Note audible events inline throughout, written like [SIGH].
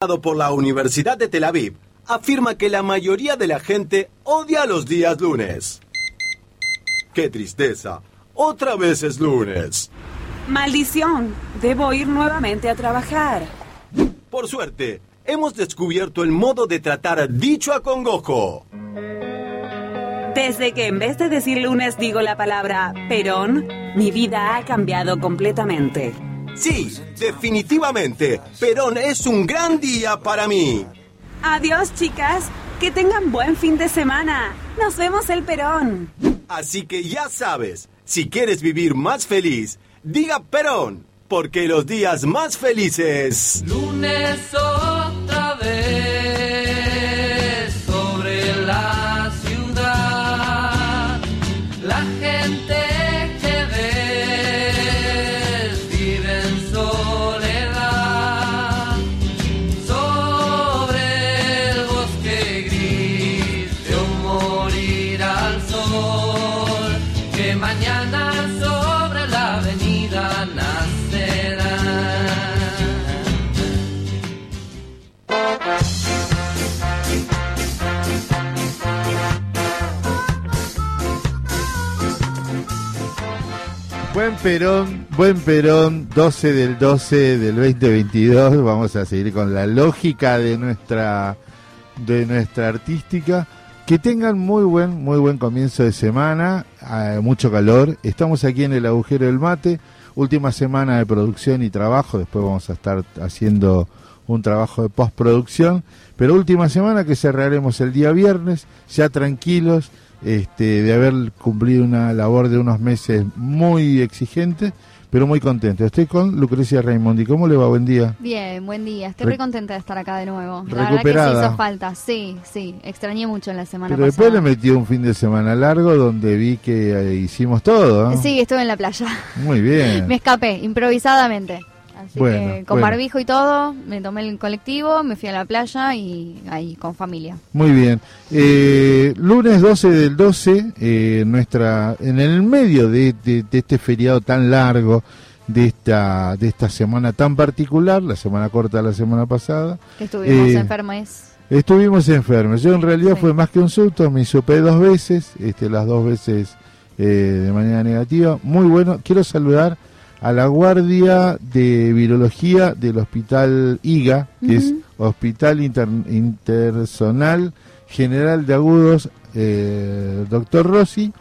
por la Universidad de Tel Aviv afirma que la mayoría de la gente odia los días lunes. ¡Qué tristeza! Otra vez es lunes. Maldición, debo ir nuevamente a trabajar. Por suerte, hemos descubierto el modo de tratar dicho acongojo. Desde que en vez de decir lunes digo la palabra Perón, mi vida ha cambiado completamente. Sí, definitivamente. Perón es un gran día para mí. Adiós, chicas. Que tengan buen fin de semana. Nos vemos el Perón. Así que ya sabes, si quieres vivir más feliz, diga Perón, porque los días más felices... Lunes otra Buen Perón, buen Perón, 12 del 12 del 2022. Vamos a seguir con la lógica de nuestra de nuestra artística. Que tengan muy buen muy buen comienzo de semana, eh, mucho calor. Estamos aquí en el agujero del mate, última semana de producción y trabajo. Después vamos a estar haciendo un trabajo de postproducción, pero última semana que cerraremos el día viernes, ya tranquilos este, de haber cumplido una labor de unos meses muy exigente, pero muy contento. Estoy con Lucrecia Raimondi. ¿Cómo le va? Buen día. Bien, buen día. Estoy Re- muy contenta de estar acá de nuevo. La verdad que sí Recuperada. hizo falta. Sí, sí. Extrañé mucho en la semana Pero después pasada. le metí un fin de semana largo donde vi que eh, hicimos todo. ¿no? Sí, estuve en la playa. Muy bien. [LAUGHS] Me escapé improvisadamente. Así Bueno, que con bueno. barbijo y todo, me tomé el colectivo, me fui a la playa y ahí con familia. Muy bien. Eh, lunes 12 del 12, eh, nuestra, en el medio de, de- de este feriado tan largo, de esta, de esta semana tan particular, la semana corta de la semana pasada, estuvimos Eh, enfermos. estuvimos enfermos. Yo en realidad Sí. fue más que un susto, me hisopé dos veces, este, las dos veces eh, de manera negativa. Muy bueno. Quiero saludar a la guardia de virología del hospital IGA, que es. Hospital Inter- Intersonal General de Agudos, eh, doctor Rossi.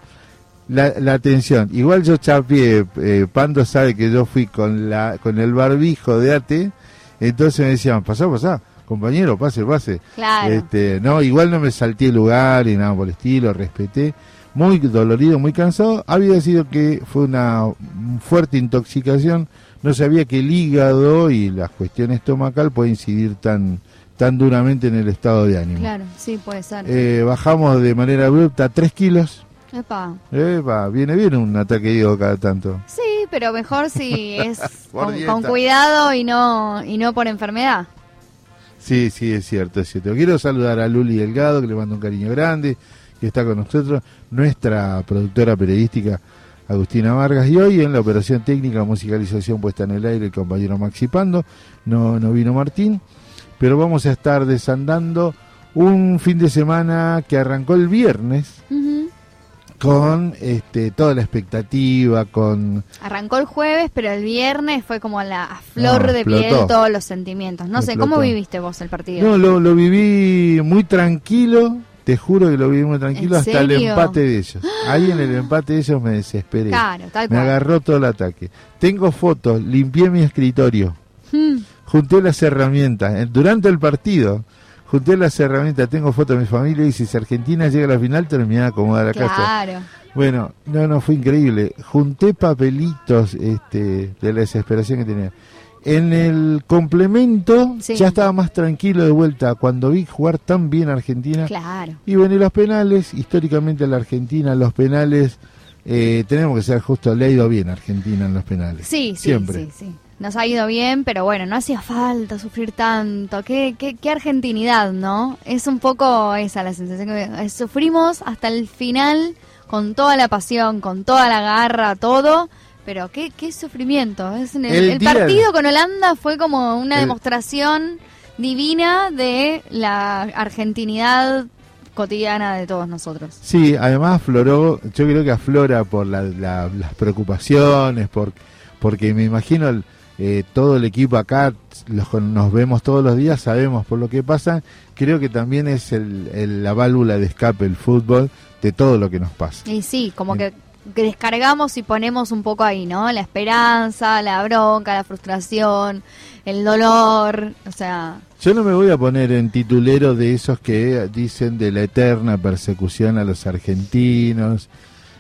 La, la atención, igual yo chapié, eh, Pando sabe que yo fui con la con el barbijo de AT, entonces me decían, pasá, pasá, compañero, pase, pase. Claro. Este, no, igual no me salté el lugar y nada por el estilo, respeté. Muy dolorido, muy cansado. Había sido que fue una fuerte intoxicación. No sabía que el hígado y la cuestión estomacal puede incidir tan, tan duramente en el estado de ánimo. Claro, sí, puede ser. Eh, bajamos de manera abrupta 3 kilos. Epa. Epa, viene bien un ataque de hígado cada tanto. Sí, pero mejor si [LAUGHS] es con, con cuidado y no y no por enfermedad. Sí, sí, es cierto, es cierto. Quiero saludar a Luli Delgado, que le mando un cariño grande, que está con nosotros, nuestra productora periodística Agustina Vargas, y hoy en la operación técnica, musicalización puesta en el aire, el compañero Maxi Pando, no, no vino Martín, pero vamos a estar desandando un fin de semana que arrancó el viernes con este, toda la expectativa, con... Arrancó el jueves, pero el viernes fue como la a flor No, de explotó. piel todos los sentimientos. No sé, ¿cómo viviste vos el partido? No, lo, lo viví muy tranquilo, te juro que lo viví muy tranquilo ¿En hasta el empate de ellos. Ahí en el empate de ellos me desesperé. Claro, tal Me cual. agarró todo el ataque. Tengo fotos, limpié mi escritorio, Hmm, junté las herramientas. Durante el partido, junté las herramientas, tengo fotos de mi familia y si Argentina llega a la final, terminé de acomodar la casa. claro. Bueno, no, no, fue increíble. Junté papelitos este, de la desesperación que tenía. En el complemento Sí. ya estaba más tranquilo de vuelta cuando vi jugar tan bien a Argentina. Claro. Y bueno, y los penales, históricamente la Argentina, los penales, eh, tenemos que ser justos, le ha ido bien a Argentina en los penales. Sí, sí, Siempre. sí, sí. Nos ha ido bien, pero bueno, no hacía falta sufrir tanto. Qué, qué, qué argentinidad, ¿no? Es un poco esa la sensación que eh, sufrimos hasta el final con toda la pasión, con toda la garra, todo. Pero qué, qué sufrimiento. Es el, El el día- partido con Holanda fue como una El- demostración divina de la argentinidad cotidiana de todos nosotros. Sí, además afloró, yo creo que aflora por la- la- las preocupaciones, por, porque me imagino eh, todo el equipo acá, los, nos vemos todos los días, sabemos por lo que pasa, creo que también es el- el- la válvula de escape el fútbol de todo lo que nos pasa. Y sí, como que que descargamos y ponemos un poco ahí, ¿no? La esperanza, la bronca, la frustración, el dolor, o sea, Yo no me voy a poner en titulero de esos que dicen de la eterna persecución a los argentinos.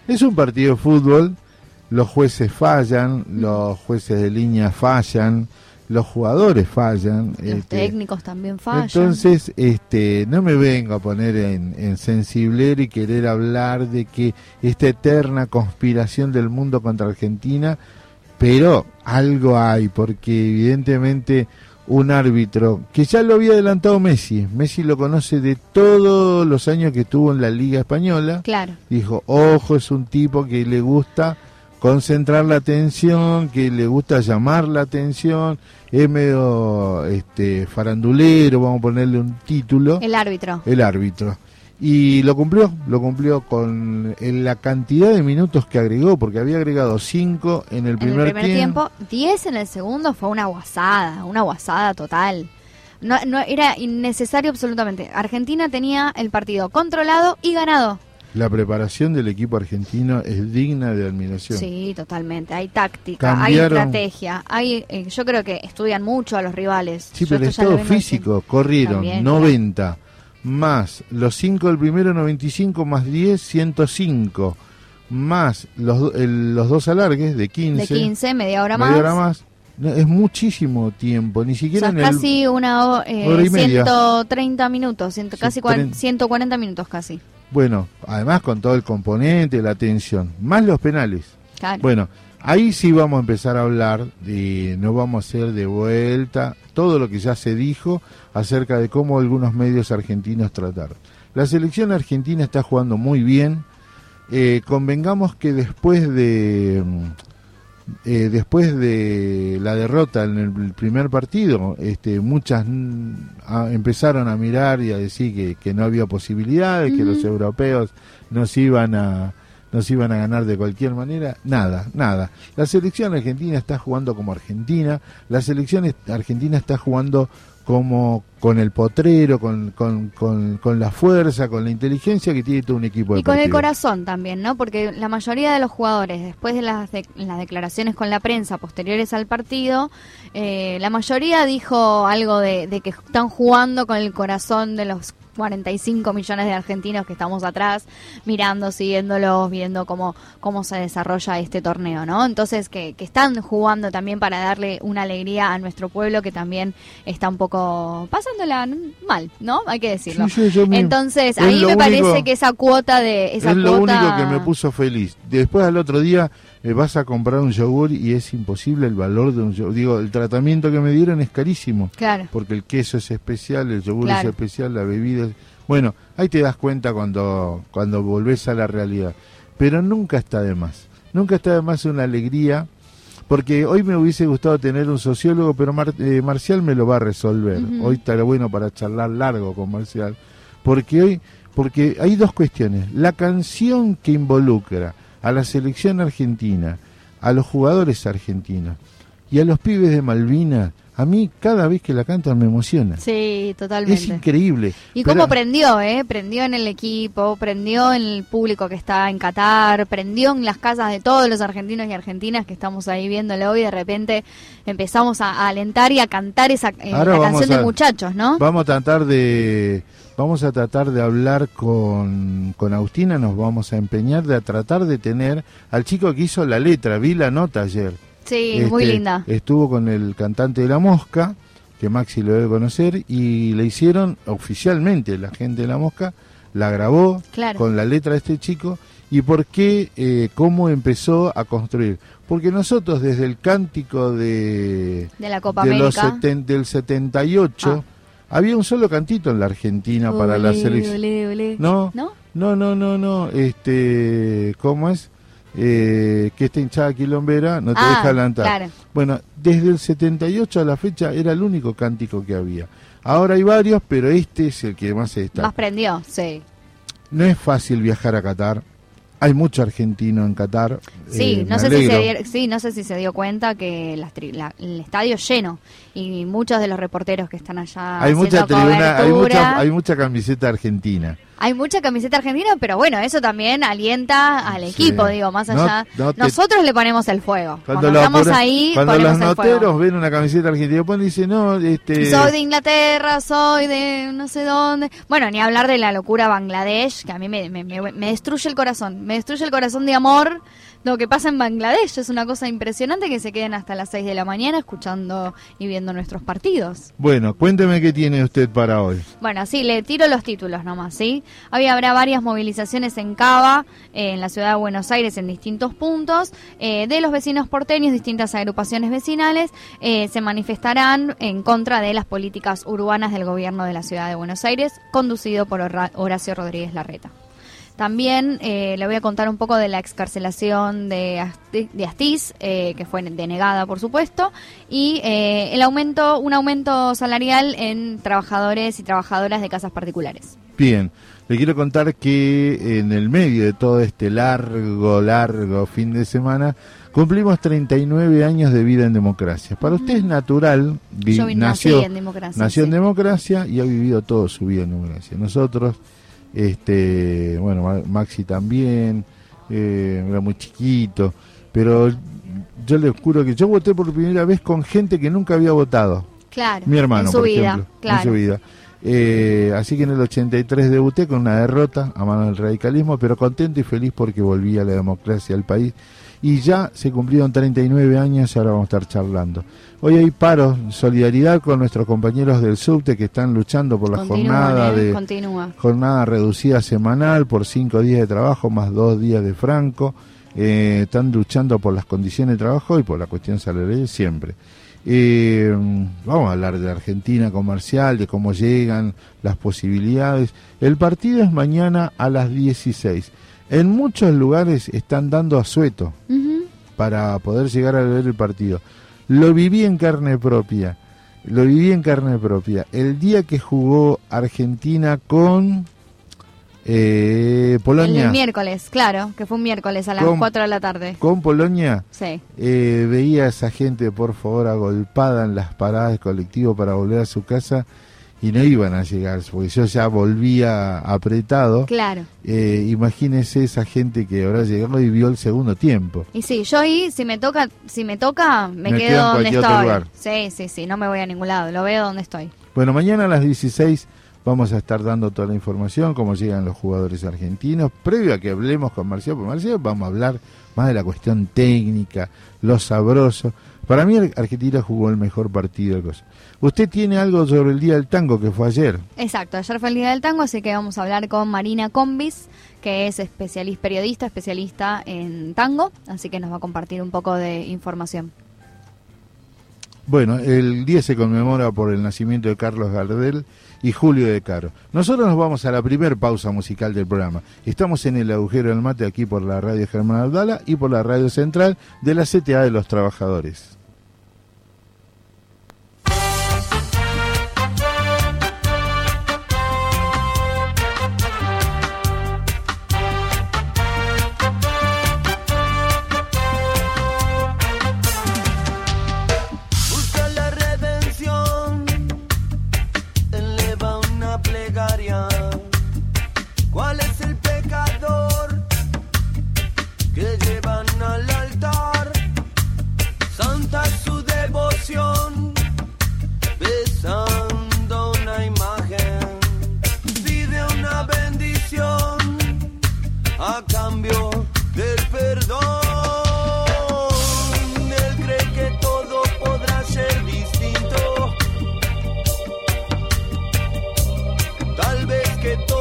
Es un partido de fútbol, los jueces fallan, los jueces de línea fallan, los jugadores fallan. los este, técnicos también fallan. entonces, este, no me vengo a poner en, en sensiblero y querer hablar de que esta eterna conspiración del mundo contra Argentina, pero algo hay, porque evidentemente un árbitro que ya lo había adelantado Messi, Messi lo conoce de todos los años que estuvo en la Liga Española, Claro. dijo, ojo, es un tipo que le gusta concentrar la atención, que le gusta llamar la atención, es medio este farandulero, vamos a ponerle un título, El árbitro. el árbitro. Y lo cumplió, lo cumplió con en la cantidad de minutos que agregó, porque había agregado 5 en el En primer, el primer tiempo, 10 en el segundo fue una guasada, una guasada total. No, no era innecesario absolutamente. Argentina tenía el partido controlado y ganado. La preparación del equipo argentino es digna de admiración. Sí, totalmente. Hay táctica, Cambiaron- hay estrategia, hay, eh, yo creo que estudian mucho a los rivales. Sí, Yo pero esto es ya lo todo vengo físico. Corrieron También, 90 más los 5 del primero 95 más 10 105 más los, el- los dos alargues de 15, diciendo. De 15, media hora media más. hora más. No, es muchísimo tiempo, ni O siquiera sea, en el casi una ho- eh, hora y media. 130 minutos, ciento- casi cuaren- tren- 140 minutos casi. Bueno, además con todo el componente, la tensión, más los penales. Claro. Bueno, ahí sí vamos a empezar a hablar de, no vamos a hacer de vuelta todo lo que ya se dijo acerca de cómo algunos medios argentinos trataron. La selección argentina está jugando muy bien. Eh, convengamos que después de mm, eh, después de la derrota en el primer partido, este, muchas a- empezaron a mirar y a decir que, que no había posibilidades, que los europeos nos iban a nos iban a ganar de cualquier manera. Nada, nada. La selección argentina está jugando como Argentina, la selección argentina está jugando como con el potrero, con, con, con, con la fuerza, con la inteligencia que tiene todo un equipo Y con el corazón también, ¿no? Porque la mayoría de los jugadores, después de las, de- las declaraciones con la prensa posteriores al partido, eh, la mayoría dijo algo de, de que están jugando con el corazón de los 45 millones de argentinos que estamos atrás, mirando, siguiéndolos, viendo cómo, cómo se desarrolla este torneo, ¿no? Entonces, que, que están jugando también para darle una alegría a nuestro pueblo que también está un poco pasándola mal, ¿no? Hay que decirlo. Sí, sí, Entonces, es ahí me parece que esa cuota de esa es lo cuota único que me puso feliz. Después al otro día eh, vas a comprar un yogur y es imposible el valor de un yogur. Digo, el tratamiento que me dieron es carísimo. Claro. Porque el queso es especial, el yogur Claro. es especial, la bebida es... Bueno, ahí te das cuenta cuando, cuando volvés a la realidad. Pero nunca está de más. Nunca está de más una alegría. Porque hoy me hubiese gustado tener un sociólogo, pero Mar- eh, Marcial me lo va a resolver. Ujú. Hoy estará bueno para charlar largo con Marcial. Porque hoy, porque hay dos cuestiones. La canción que involucra a la selección argentina, a los jugadores argentinos y a los pibes de Malvinas, a mí cada vez que la cantan me emociona. Sí, Es totalmente. increíble. Y Pero- cómo prendió, ¿eh? Prendió en el equipo, prendió en el público que está en Qatar, prendió en las casas de todos los argentinos y argentinas que estamos ahí viéndolo y de repente empezamos a, a alentar y a cantar esa eh, la canción de muchachos, ¿no? Vamos a tratar de vamos a tratar de hablar con, con Agustina, nos vamos a empeñar de a tratar de tener al chico que hizo la letra, vi la nota ayer. Sí, muy Este, linda. Estuvo con el cantante de La Mosca, que Maxi lo debe conocer, y le hicieron oficialmente, la gente de La Mosca la grabó Claro. con la letra de este chico. ¿Y por qué, eh, cómo empezó a construir? Porque nosotros desde el cántico de, De la Copa de los seten- del 78, había un solo cantito en la Argentina para la selección. olé, olé. No, ¿No? no, no, no, no, este, ¿cómo es? Eh, que esta hinchada quilombera no te Ah, deja adelantar. claro. Bueno, desde el 78 a la fecha era el único cántico que había. Ahora hay varios, pero este es el que más se Más destaca. prendió, sí. No es fácil viajar a Qatar. Hay mucho argentino en Qatar. Sí, eh, no sé si se sí, no sé si se dio cuenta que las tri- la- el estadio lleno y muchos de los reporteros que están allá Hay mucha haciendo tribuna, hay cobertura. mucha, hay mucha camiseta argentina. Hay mucha camiseta argentina, pero bueno, eso también alienta al Sí. equipo, digo, más allá. no Nosotros le ponemos el fuego. Cuando, lo estamos apura- ahí, cuando ponemos los fuego. noteros ven una camiseta argentina, ponen y dicen, no, este... Soy de Inglaterra, soy de no sé dónde. Bueno, ni hablar de la locura Bangladesh, que a mí me, me- me- me destruye el corazón. Me destruye el corazón de amor lo que pasa en Bangladesh. Es una cosa impresionante que se queden hasta las 6 de la mañana escuchando y viendo nuestros partidos. Bueno, cuénteme qué tiene usted para hoy. Bueno, sí, le tiro los títulos nomás, ¿sí? Hoy habrá varias movilizaciones en Cava, eh, en la ciudad de Buenos Aires, en distintos puntos, eh, de los vecinos porteños, distintas agrupaciones vecinales, eh, se manifestarán en contra de las políticas urbanas del gobierno de la ciudad de Buenos Aires, conducido por Horacio Rodríguez Larreta. También eh, le voy a contar un poco de la excarcelación de, Asti- de Astiz, eh, que fue denegada, por supuesto, y eh, el aumento, un aumento salarial en trabajadores y trabajadoras de casas particulares. Bien, le quiero contar que en el medio de todo este largo, largo fin de semana, cumplimos 39 años de vida en democracia. Para usted es natural, vi- Yo nació, nací en democracia, nació en democracia y ha vivido toda su vida en democracia. Nosotros, este, bueno, Ma- Maxi también, eh, era muy chiquito, pero yo le juro que yo voté por primera vez con gente que nunca había votado. Claro. Mi hermano, En su por vida, ejemplo, claro. en su vida. Eh, así que en el 83 debuté con una derrota a mano del radicalismo, pero contento y feliz porque volví a la democracia al país. Y ya se cumplieron 39 años y ahora vamos a estar charlando. Hoy hay paros, solidaridad con nuestros compañeros del subte que están luchando por la jornada ¿eh? de Continúa. jornada reducida semanal por cinco días de trabajo más dos días de franco. Eh, están luchando por las condiciones de trabajo y por la cuestión salarial siempre. Eh, vamos a hablar de la Argentina comercial, de cómo llegan las posibilidades. El partido es mañana a las 16. En muchos lugares están dando asueto para poder llegar a ver el partido. Lo viví en carne propia. Lo viví en carne propia. El día que jugó Argentina con eh, El Polonia, del miércoles, claro, que fue un miércoles a las ¿Cómo? 4 de la tarde. con Polonia, Sí. eh, veía a esa gente, por favor, agolpada en las paradas de colectivo para volver a su casa y no iban a llegar, porque yo ya volvía apretado. Claro. Eh, imagínese esa gente que habrá llegado y vio el segundo tiempo. Y sí, yo ahí, si me toca, si me toca, me, Me quedo donde estoy. lugar. Sí, sí, sí, no me voy a ningún lado, lo veo donde estoy. Bueno, mañana a las 16 vamos a estar dando toda la información, cómo llegan los jugadores argentinos. Previo a que hablemos con Marcelo, porque Marcelo vamos a hablar más de la cuestión técnica, lo sabroso. Para mí Argentina jugó el mejor partido. de cosas. ¿Usted tiene algo sobre el Día del Tango que fue ayer? Exacto, ayer fue el Día del Tango, así que vamos a hablar con Marina Combis, que es especialista, periodista, especialista en tango, así que nos va a compartir un poco de información. Bueno, el día se conmemora por el nacimiento de Carlos Gardel y Julio de Caro. Nosotros nos vamos a la primer pausa musical del programa. Estamos en el agujero del mate aquí por la radio Germán Abdala y por la radio central de la CTA de los Trabajadores. Que todo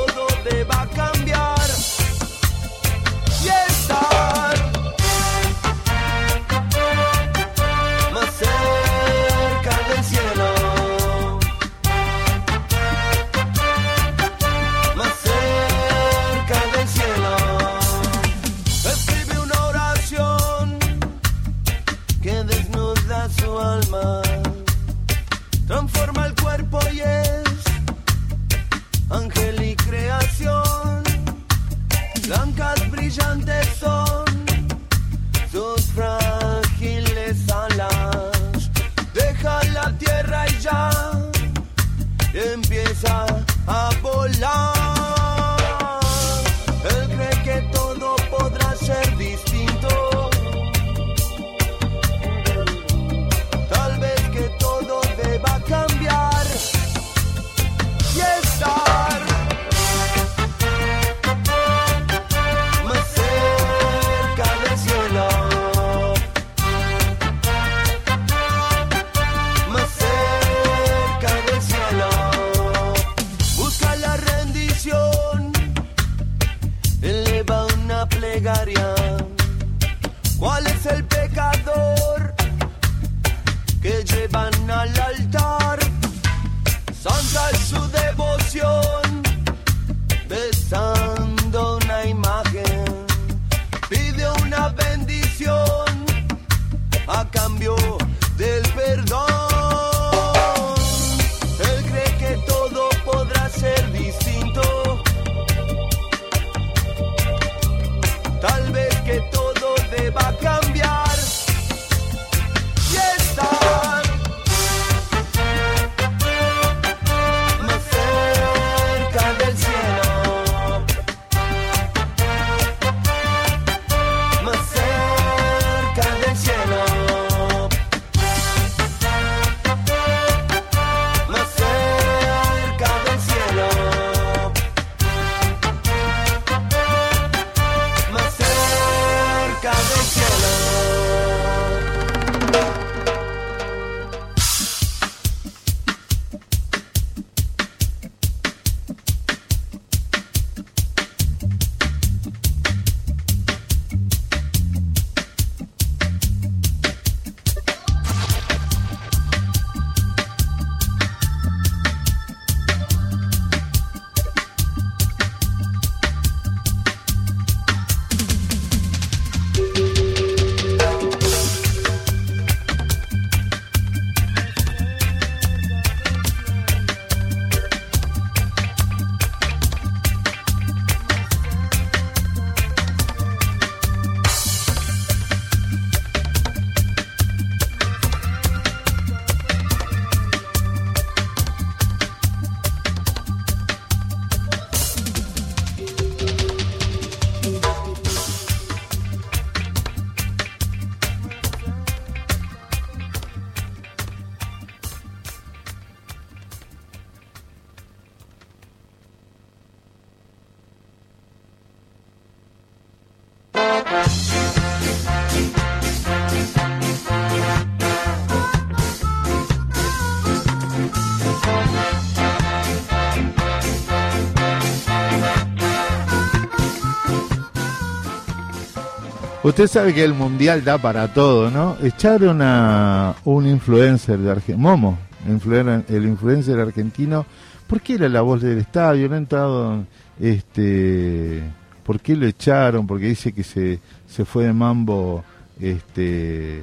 Usted sabe que el mundial da para todo, ¿no? Echaron a un influencer de Argentina, Momo, el influencer argentino, ¿por qué era la voz del estadio? No entrado, este, ¿por qué lo echaron? Porque dice que se, se fue de mambo, este,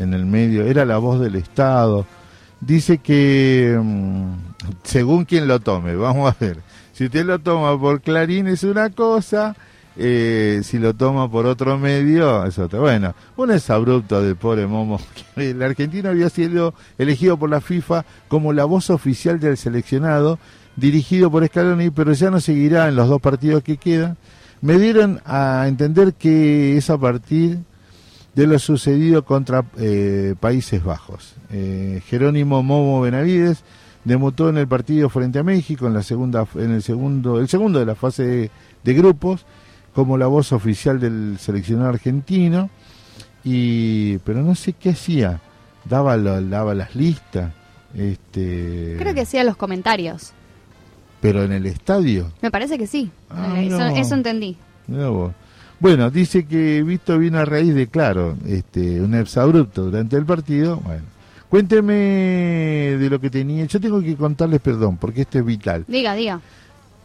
en el medio, era la voz del Estado. Dice que, mm, según quien lo tome, vamos a ver, si usted lo toma por Clarín es una cosa, eh, si lo toma por otro medio es otra. Bueno, un es abrupto del pobre Momo. [LAUGHS] El argentino había sido elegido por la FIFA como la voz oficial del seleccionado, dirigido por Scaloni, pero ya no seguirá en los dos partidos que quedan. Me dieron a entender que es a partir de lo sucedido contra eh, Países Bajos. Eh, Jerónimo Momo Benavides debutó en el partido frente a México en la segunda en el segundo el segundo de la fase de grupos como la voz oficial del seleccionado argentino y pero no sé qué hacía daba lo- daba las listas este Creo que hacía los comentarios. pero en el estadio Me parece que sí. Ah, Eh, eso, entendí. Bueno, dice que Visto vino a raíz de, claro, este, un exabrupto durante el partido. Bueno, cuénteme de lo que tenía. Yo tengo que contarles, perdón, porque esto es vital. Diga, diga.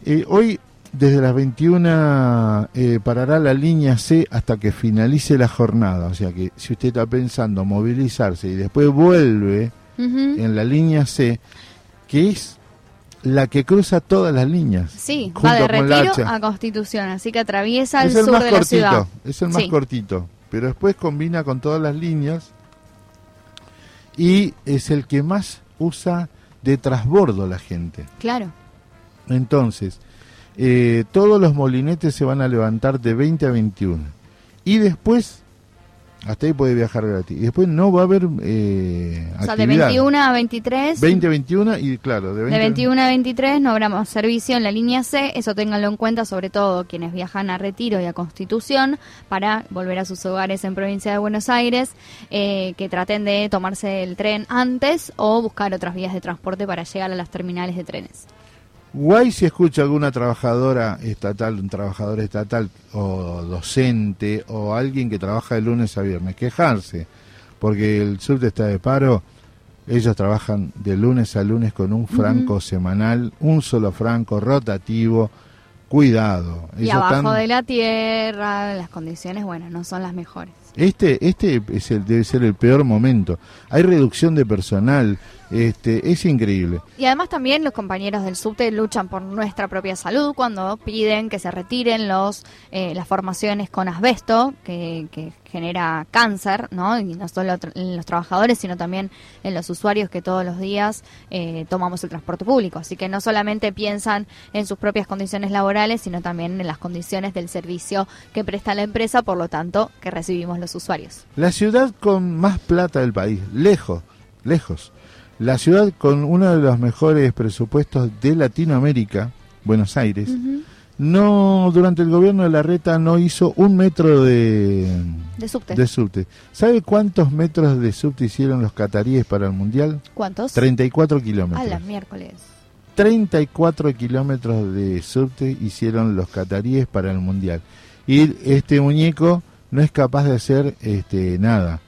Eh, hoy, desde las 21, eh, parará la línea C hasta que finalice la jornada. O sea que si usted está pensando movilizarse y después vuelve en la línea C, que es la que cruza todas las líneas. Sí, va de retiro a Constitución, así que atraviesa el es el sur más de la ciudad. es el más Sí. cortito, pero después combina con todas las líneas y es el que más usa de transbordo la gente. Claro. Entonces, eh, todos los molinetes se van a levantar de 20 a 21. Y después, hasta ahí puede viajar gratis. Y después no va a haber eh, O sea, de actividad. 21 a 23. 20 a 21 y claro, de 20 De 21 a 23 no habrá más servicio en la línea C, eso ténganlo en cuenta, sobre todo quienes viajan a Retiro y a Constitución para volver a sus hogares en provincia de Buenos Aires, eh, que traten de tomarse el tren antes o buscar otras vías de transporte para llegar a las terminales de trenes. Guay si escucha alguna trabajadora estatal, un trabajador estatal o docente o alguien que trabaja de lunes a viernes quejarse porque el subte está de paro. Ellos trabajan de lunes a lunes con un franco semanal, un solo franco rotativo. Cuidado. Y Ellos abajo están- de la tierra, las condiciones, bueno, no son las mejores. Este, este es el, debe ser el peor momento. Hay reducción de personal. Este, es increíble. Y además también los compañeros del subte luchan por nuestra propia salud cuando piden que se retiren los eh, las formaciones con asbesto que, que genera cáncer, ¿no? Y no solo en los trabajadores, sino también en los usuarios que todos los días eh, tomamos el transporte público. Así que no solamente piensan en sus propias condiciones laborales, sino también en las condiciones del servicio que presta la empresa, por lo tanto, que recibimos los usuarios. La ciudad con más plata del país, lejos, lejos. La ciudad con uno de los mejores presupuestos de Latinoamérica, Buenos Aires, no durante el gobierno de la Reta no hizo un metro de, De subte. de subte. ¿Sabe cuántos metros de subte hicieron los cataríes para el mundial? ¿Cuántos? 34 A kilómetros. las miércoles. 34 kilómetros de subte hicieron los cataríes para el mundial. Y este muñeco no es capaz de hacer este nada,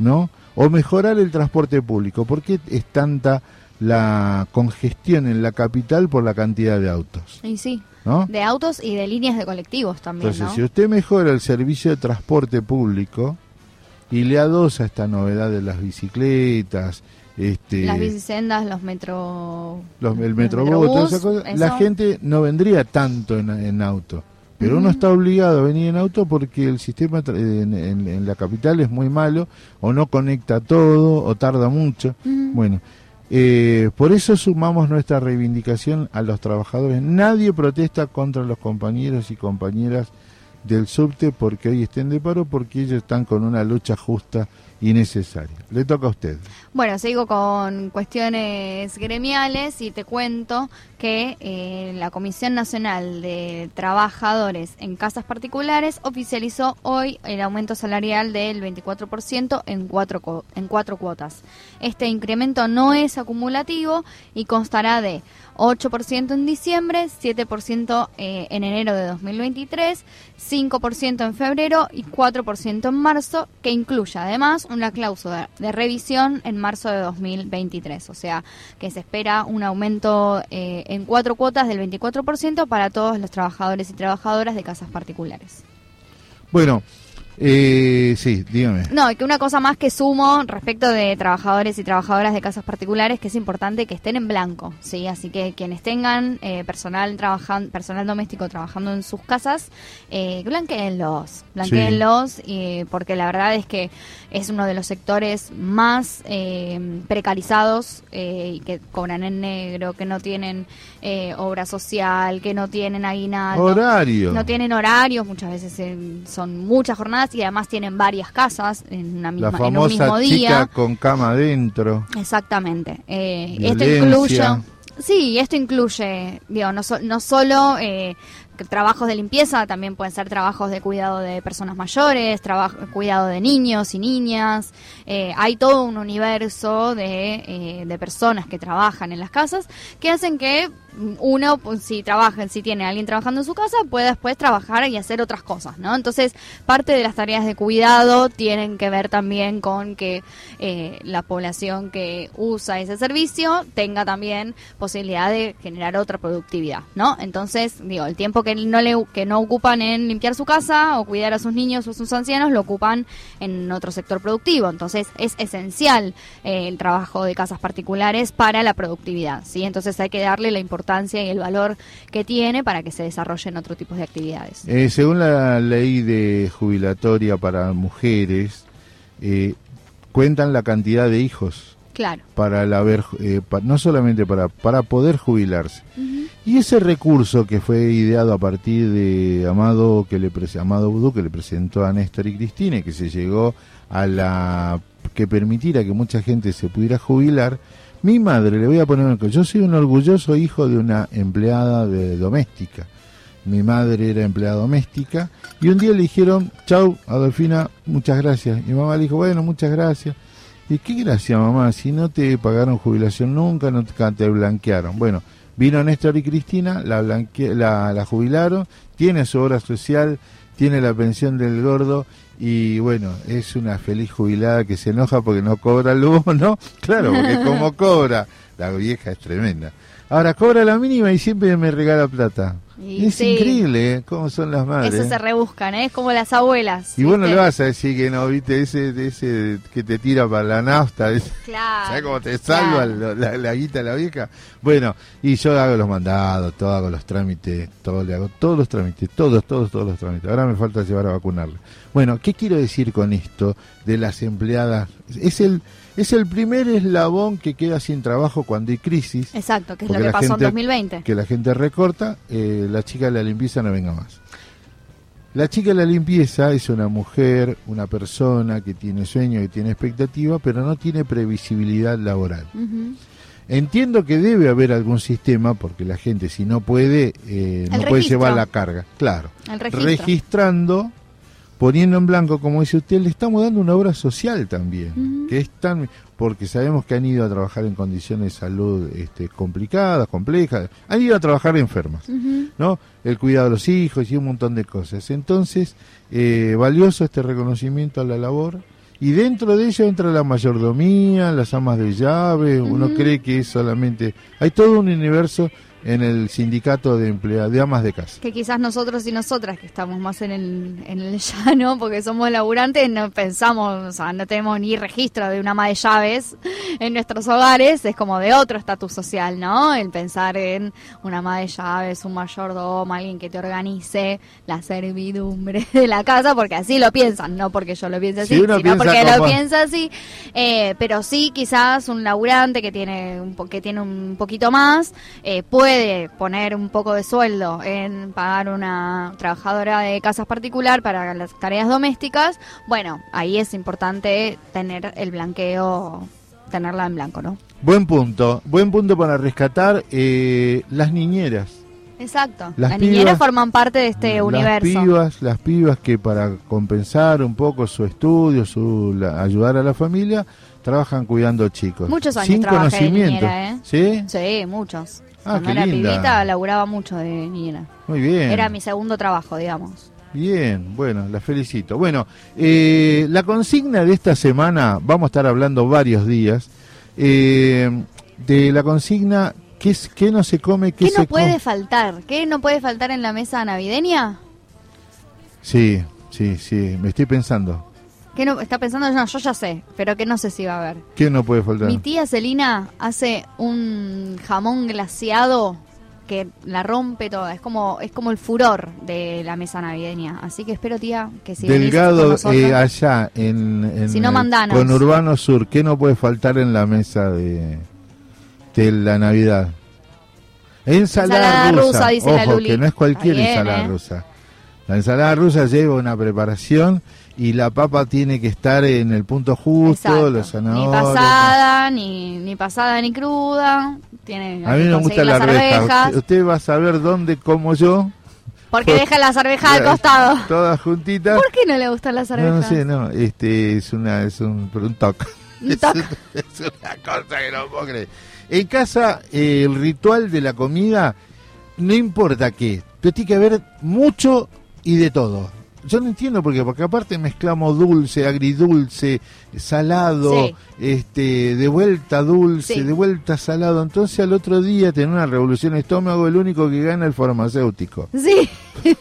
¿no? O mejorar el transporte público. ¿Por qué es tanta la congestión en la capital por la cantidad de autos? Y sí, ¿No? de autos y de líneas de colectivos también, Entonces, ¿no? si usted mejora el servicio de transporte público y le adosa esta novedad de las bicicletas, este, Las bicisendas, los metro... los- el metrobús, metrobús, todas esas cosas, eso. la gente no vendría tanto en, en auto. Pero uno Ujú. está obligado a venir en auto porque el sistema en, en- en la capital es muy malo, o no conecta todo, o tarda mucho. Ujú. Bueno, eh, por eso sumamos nuestra reivindicación a los trabajadores. Nadie protesta contra los compañeros y compañeras del subte porque hoy estén de paro, porque ellos están con una lucha justa y necesaria. Le toca a usted. Bueno, sigo con cuestiones gremiales y te cuento que eh, la Comisión Nacional de Trabajadores en Casas Particulares oficializó hoy el aumento salarial del 24% en cuatro, en cuatro cuotas. Este incremento no es acumulativo y constará de 8% en diciembre, 7% eh, en enero de 2023, 5% en febrero y 4% en marzo, que incluye además una cláusula de revisión en marzo de 2023. O sea, que se espera un aumento eh, en cuatro cuotas del 24% para todos los trabajadores y trabajadoras de casas particulares. Bueno, eh, sí, dígame. No, que una cosa más que sumo respecto de trabajadores y trabajadoras de casas particulares, que es importante que estén en blanco, ¿sí? Así que quienes tengan eh, personal trabajan, personal doméstico trabajando en sus casas, eh, blanqueenlos, blanqueenlos, y- porque la verdad es que es uno de los sectores más eh, precarizados eh, y que cobran en negro, que no tienen eh, obra social, que no tienen aguinaldo. Horario. No tienen horarios, muchas veces eh, son muchas jornadas y además tienen varias casas en, una misma, La en un mismo famosa día. chica con cama adentro. Exactamente. Eh, esto incluye. Sí, esto incluye, digo, no, so- no solo eh, trabajos de limpieza, también pueden ser trabajos de cuidado de personas mayores, trabajo, cuidado de niños y niñas. Eh, hay todo un universo de, eh, de personas que trabajan en las casas que hacen que uno, pues, si trabaja, si tiene a alguien trabajando en su casa, pueda después trabajar y hacer otras cosas, ¿no? Entonces, parte de las tareas de cuidado tienen que ver también con que eh, la población que usa ese servicio tenga también posibilidad de generar otra productividad, ¿no? Entonces, digo, el tiempo que no le que no ocupan en limpiar su casa o cuidar a sus niños o sus ancianos lo ocupan en otro sector productivo. Entonces, es esencial eh, el trabajo de casas particulares para la productividad, ¿sí? Entonces, hay que darle la importancia y el valor que tiene para que se desarrollen otro tipo de actividades. Eh, según la ley de jubilatoria para mujeres, eh, cuentan la cantidad de hijos Claro. para el haber, eh, pa- no solamente para, para poder jubilarse. Y ese recurso que fue ideado a partir de Amado que le Amado Vudú que le presentó a Néstor y Cristina que se llegó a la que permitiera que mucha gente se pudiera jubilar, mi madre, le voy a poner un yo soy un orgulloso hijo de una empleada de doméstica. Mi madre era empleada doméstica y un día le dijeron, chau, Adolfina, muchas gracias. Y mi mamá le dijo, bueno, muchas gracias. ¿Y qué gracia, mamá? Si no te pagaron jubilación nunca, no te, te blanquearon. Bueno, vino Néstor y Cristina, la, blanque- la, la jubilaron, tiene su obra social, tiene la pensión del gordo y bueno, es una feliz jubilada que se enoja porque no cobra luz, ¿no? [LAUGHS] Claro, porque como [LAUGHS] cobra, la vieja es tremenda. Ahora cobra la mínima y siempre me regala plata. Y es sí. increíble, ¿eh? Cómo son las madres. Eso se rebuscan, ¿eh? Es como las abuelas. Y vos no ¿viste? le vas a decir que no, viste, ese, ese que te tira para la nafta, [LAUGHS] ese- Claro. ¿sabes cómo te salva claro. lo- la, la guita la vieja? Bueno, y yo hago los mandados, todo hago los trámites, todo le hago, todos los trámites, todos, todos, todos los trámites. Ahora me falta llevar a vacunarle. Bueno, ¿qué quiero decir con esto de las empleadas? Es el, es el primer eslabón que queda sin trabajo cuando hay crisis Exacto, que es lo que pasó gente- en 2020. que la gente recorta, eh, la chica de la limpieza no venga más. La chica de la limpieza es una mujer, una persona que tiene sueño, que tiene expectativa, pero no tiene previsibilidad laboral. Entiendo que debe haber algún sistema, porque la gente si no puede, eh, no puede llevar la carga. Claro. El registro. Registrando, poniendo en blanco, como dice usted, le estamos dando una obra social también, que es tan porque sabemos que han ido a trabajar en condiciones de salud este, complicadas, complejas, han ido a trabajar enfermas. ¿no? El cuidado de los hijos y un montón de cosas. Entonces, eh, valioso este reconocimiento a la labor. Y dentro de ello entra la mayordomía, las amas de llave, uno cree que es solamente... Hay todo un universo en el sindicato de empleadas, de amas de casa. Que quizás nosotros y nosotras, que estamos más en el, en el [LAUGHS] llano, porque somos laburantes, no pensamos, o sea, no tenemos ni registro de una ama de llaves en nuestros hogares, es como de otro estatus social, ¿no? El pensar en una ama de llaves, un mayordomo, alguien que te organice la servidumbre [LAUGHS] de la casa, porque así lo piensan, no porque yo lo piense así, Si sino piensa porque lo piensa así. Eh, pero sí, quizás un laburante que tiene un, po- que tiene un poquito más, eh, puede poner un poco de sueldo en pagar una trabajadora de casas particular para las tareas domésticas. Bueno, ahí es importante tener el blanqueo, tenerla en blanco, ¿no? Buen punto, buen punto para rescatar eh, las niñeras. Exacto. Las Las niñeras forman parte de este las universo. pibas, las pibas que para compensar un poco su estudio, su la- ayudar a la familia, trabajan cuidando chicos. Muchos años Sin trabajé de conocimiento. niñera, ¿eh? ¿Sí? Sí, muchos. Ah, Cuando qué era linda. pibita laburaba mucho de niñera. Muy bien. Era mi segundo trabajo, digamos. Bien, bueno, la felicito. Bueno, eh, la consigna de esta semana, vamos a estar hablando varios días, eh, de la consigna, ¿qué, es, qué no se come? ¿Qué, ¿Qué se no puede come? faltar? ¿Qué no puede faltar en la mesa navideña? Sí, sí, sí, me estoy pensando. ¿Qué no, está pensando? No, yo ya sé, pero que no sé si va a haber. ¿Qué no puede faltar? Mi tía Celina hace un jamón glaseado que la rompe toda. Es como es como el furor de la mesa navideña. Así que espero, tía, que si Delgado nosotros- eh, allá en, en Si no, mandanos. con Urbano Sur, ¿qué no puede faltar en la mesa de, de la Navidad? Ensalada, Ensalada rusa, rusa, dice la ojo Luli. que no es cualquier ensalada ¿eh? rusa. La ensalada rusa lleva una preparación y la papa tiene que estar en el punto justo, Exacto. los Ni zanahorios. pasada, ni, ni pasada ni cruda. Tiene A mí me gusta la las arveja. arvejas, Usted, usted va a saber dónde como yo. Porque deja las arvejas al costado. Todas juntitas. ¿Por qué no le gustan las arvejas? no sé, no, este es una es un, un toque. [LAUGHS] [LAUGHS] Es una cosa que no puedo creer. En casa eh, el ritual de la comida no importa qué, pero tiene que haber mucho y de todo. Yo no entiendo por qué, porque aparte mezclamos dulce, agridulce, salado, Sí. este, de vuelta dulce, Sí. de vuelta salado. Entonces al otro día tener una revolución estómago, el único que gana el farmacéutico. Sí. [LAUGHS]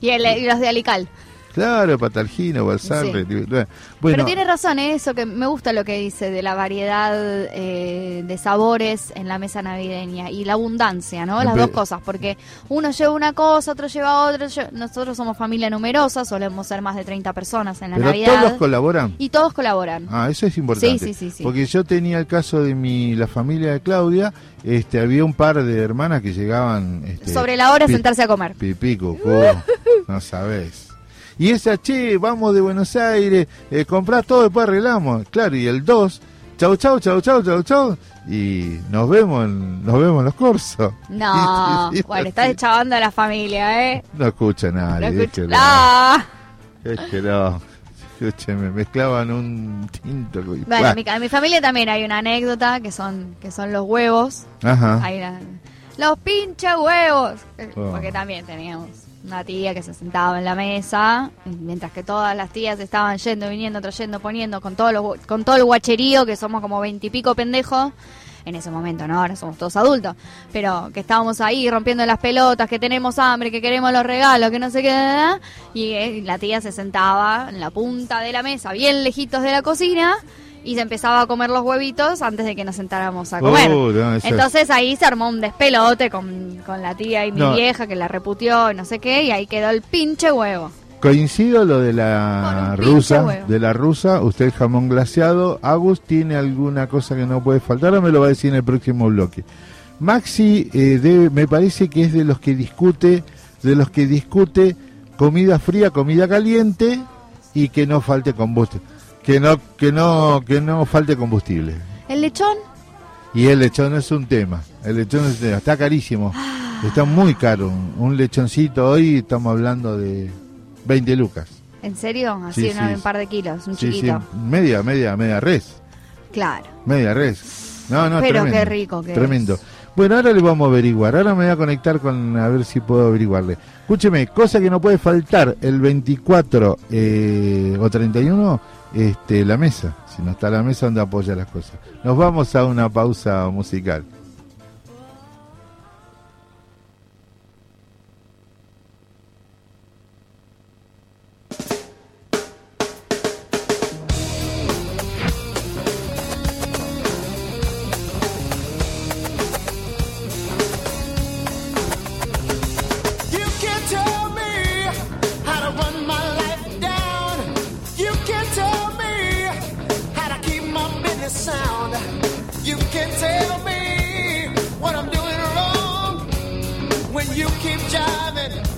y, el- y los de Alical. Claro, patalgina, balsarre. Bueno, Pero tiene razón, ¿eh? eso que me gusta lo que dice de la variedad eh, de sabores en la mesa navideña y la abundancia, ¿no? Las dos cosas, porque uno lleva una cosa, otro lleva otra. nosotros somos familia numerosa, solemos ser más de 30 personas en la pero Navidad. todos colaboran. y todos colaboran. Ah, eso es importante. Sí, sí, sí, sí. Porque yo tenía el caso de mi la familia de Claudia, este había un par de hermanas que llegaban este, Sobre la hora pi- sentarse a comer. Pipí, cucú, no sabes. Y esa, che, vamos de Buenos Aires, eh, comprá todo, después arreglamos. Claro, y el 2, chau, chau, chau, chau, chau, chau. Y nos vemos en, nos vemos en los cursos. [LAUGHS] No, [LAUGHS] Y- y- bueno, estás echabando a la familia, ¿eh? No escucha No nadie, escucho- déjelo. Ah. Déjelo. Escúcheme, mezclaban un tinto. con- Bueno, mi, en mi familia también hay una anécdota que son que son los huevos. Ajá. Hay una- los pinche huevos. Oh. Porque también teníamos una tía que se sentaba en la mesa, mientras que todas las tías estaban yendo, viniendo, trayendo, poniendo, con todo, lo, con todo el guacherío, que somos como veintipico pendejos. En ese momento, ¿no? Ahora somos todos adultos. Pero que estábamos ahí rompiendo las pelotas, que tenemos hambre, que queremos los regalos, que no sé qué. Y eh, la tía se sentaba en la punta de la mesa, bien lejitos de la cocina, y se empezaba a comer los huevitos antes de que nos sentáramos a comer. Uh, no, Entonces ahí se armó un despelote con, con la tía y mi No. vieja que la reputió y no sé qué, y ahí quedó el pinche huevo. Coincido lo de la rusa, huevo. de la rusa, usted jamón glaseado. Agus tiene alguna cosa que no puede faltar, o me lo va a decir en el próximo bloque. Maxi eh, debe- me parece que es de los que discute, de los que discute comida fría, comida caliente y que no falte combustible, que no, que no, que no falte combustible. ¿El lechón? Y el lechón es un tema, el lechón es un tema, está carísimo, está muy caro. Un, lechoncito hoy estamos hablando de 20 lucas. ¿En serio? Así Sí, una- sí. un par de kilos, un Sí, sí, chiquito. media, media, media res. Claro. Media res. No, no, Pero tremendo. qué rico que Tremendo. es. Bueno, ahora le vamos a averiguar. Ahora me voy a conectar con a ver si puedo averiguarle. Escúcheme, cosa que no puede faltar el 24 eh, o 31, este, la mesa. Si no está la mesa, donde apoya las cosas. Nos vamos a una pausa musical. Can't tell me what I'm doing wrong. When you keep jiving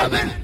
Amen.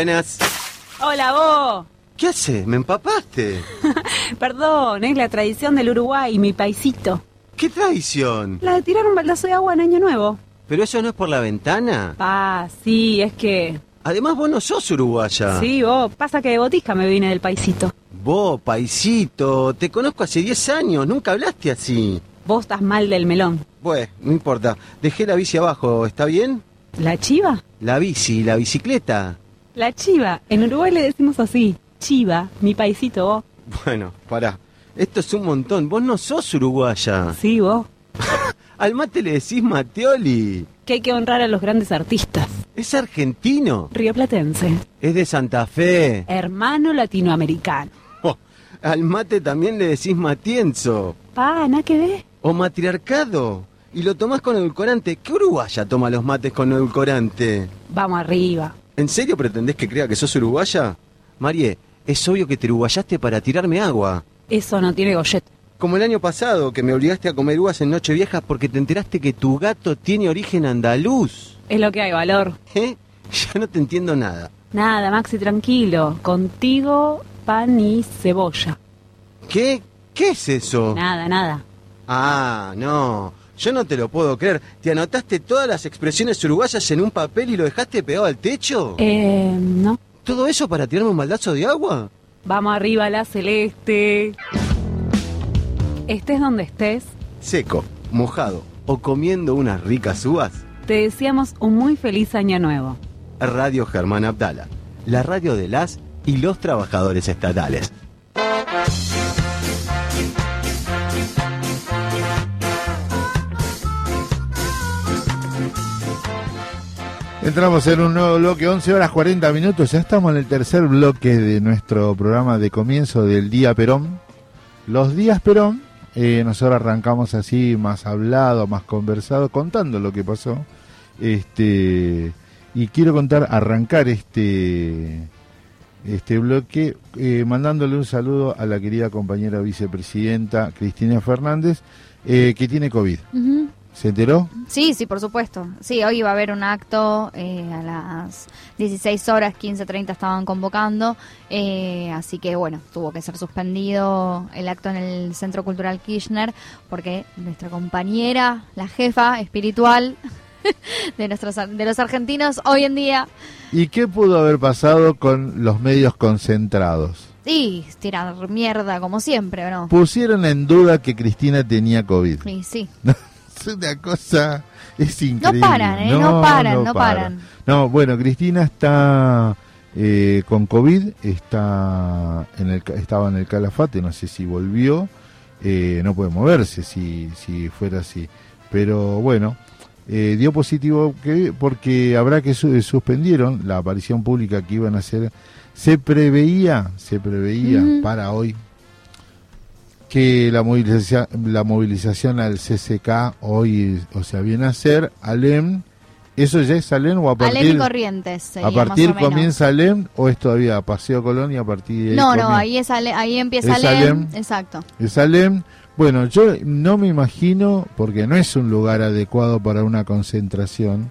Buenas. Hola vos. ¿Qué haces? ¿Me empapaste? [LAUGHS] Perdón, es la tradición del Uruguay, mi paisito. ¿Qué traición? La de tirar un baldazo de agua en Año Nuevo. ¿Pero eso no es por la ventana? Ah, sí, es que... Además, vos no sos uruguaya. Sí, vos, pasa que de botisca me vine del paisito. Vos, paisito, te conozco hace 10 años, nunca hablaste así. Vos estás mal del melón. Bueno, no importa. Dejé la bici abajo, ¿está bien? ¿La chiva? La bici, la bicicleta. La chiva. En Uruguay le decimos así. Chiva, mi paisito vos. Bueno, pará. Esto es un montón. Vos no sos uruguaya. Sí, vos. [LAUGHS] Al mate le decís Mateoli. Que hay que honrar a los grandes artistas. Es argentino. Rioplatense. Es de Santa Fe. Hermano latinoamericano. Oh, al mate también le decís matienzo. Pa, nada que ver. O matriarcado. Y lo tomás con edulcorante. ¿Qué uruguaya toma los mates con edulcorante? Vamos arriba. ¿En serio pretendés que crea que sos uruguaya? Marie, es obvio que te uruguayaste para tirarme agua. Eso no tiene gollet. Como el año pasado, que me obligaste a comer uvas en Nochevieja porque te enteraste que tu gato tiene origen andaluz. Es lo que hay, valor. ¿Eh? [LAUGHS] Ya no te entiendo nada. Nada, Maxi, tranquilo. Contigo, pan y cebolla. ¿Qué? ¿Qué es eso? Nada, nada. Ah, no. Yo no te lo puedo creer. ¿Te anotaste todas las expresiones uruguayas en un papel y lo dejaste pegado al techo? Eh, no. ¿Todo eso para tirarme un baldazo de agua? Vamos arriba, la celeste. Estés donde estés, Seco, mojado o comiendo unas ricas uvas. te deseamos un muy feliz año nuevo. Radio Germán Abdala, la radio de las y los trabajadores estatales. Entramos en un nuevo bloque, 11 horas 40 minutos. Ya estamos en el tercer bloque de nuestro programa de comienzo del Día Perón. Los días Perón, eh, nosotros arrancamos así, más hablado, más conversado, contando lo que pasó. Este, y quiero contar, arrancar este, este bloque eh, mandándole un saludo a la querida compañera vicepresidenta Cristina Fernández, eh, que tiene COVID. Ujú. ¿Se enteró? Sí, sí, por supuesto. Sí, hoy va a haber un acto eh, a las 16 horas, 15.30 estaban convocando, eh, así que bueno, tuvo que ser suspendido el acto en el Centro Cultural Kirchner porque nuestra compañera, la jefa espiritual [LAUGHS] de, nuestros, de los argentinos hoy en día, ¿Y qué pudo haber pasado con los medios concentrados? sí, tirar mierda como siempre, ¿o no? Pusieron en duda que Cristina tenía COVID. Sí, sí. [LAUGHS] Es una cosa, es increíble. paran, ¿eh? No paran, no paran. No, bueno, Cristina está eh, con COVID, está en el, estaba en el Calafate, no sé si volvió, eh, no puede moverse si, si fuera así. Pero bueno, eh, dio positivo que, porque habrá que su- suspendieron la aparición pública que iban a hacer. Se preveía, se preveía para hoy que la movilización, la movilización al CCK hoy, o sea, viene a ser Alem, ¿eso ya es Alem o a partir, Alem y Corrientes. a partir comienza Alem o es todavía Paseo Colón y a partir de ahí No, no, ahí, es Ale- ahí empieza Es Alem. Alem. Exacto. Es Alem. Bueno, yo no me imagino, porque no es un lugar adecuado para una concentración,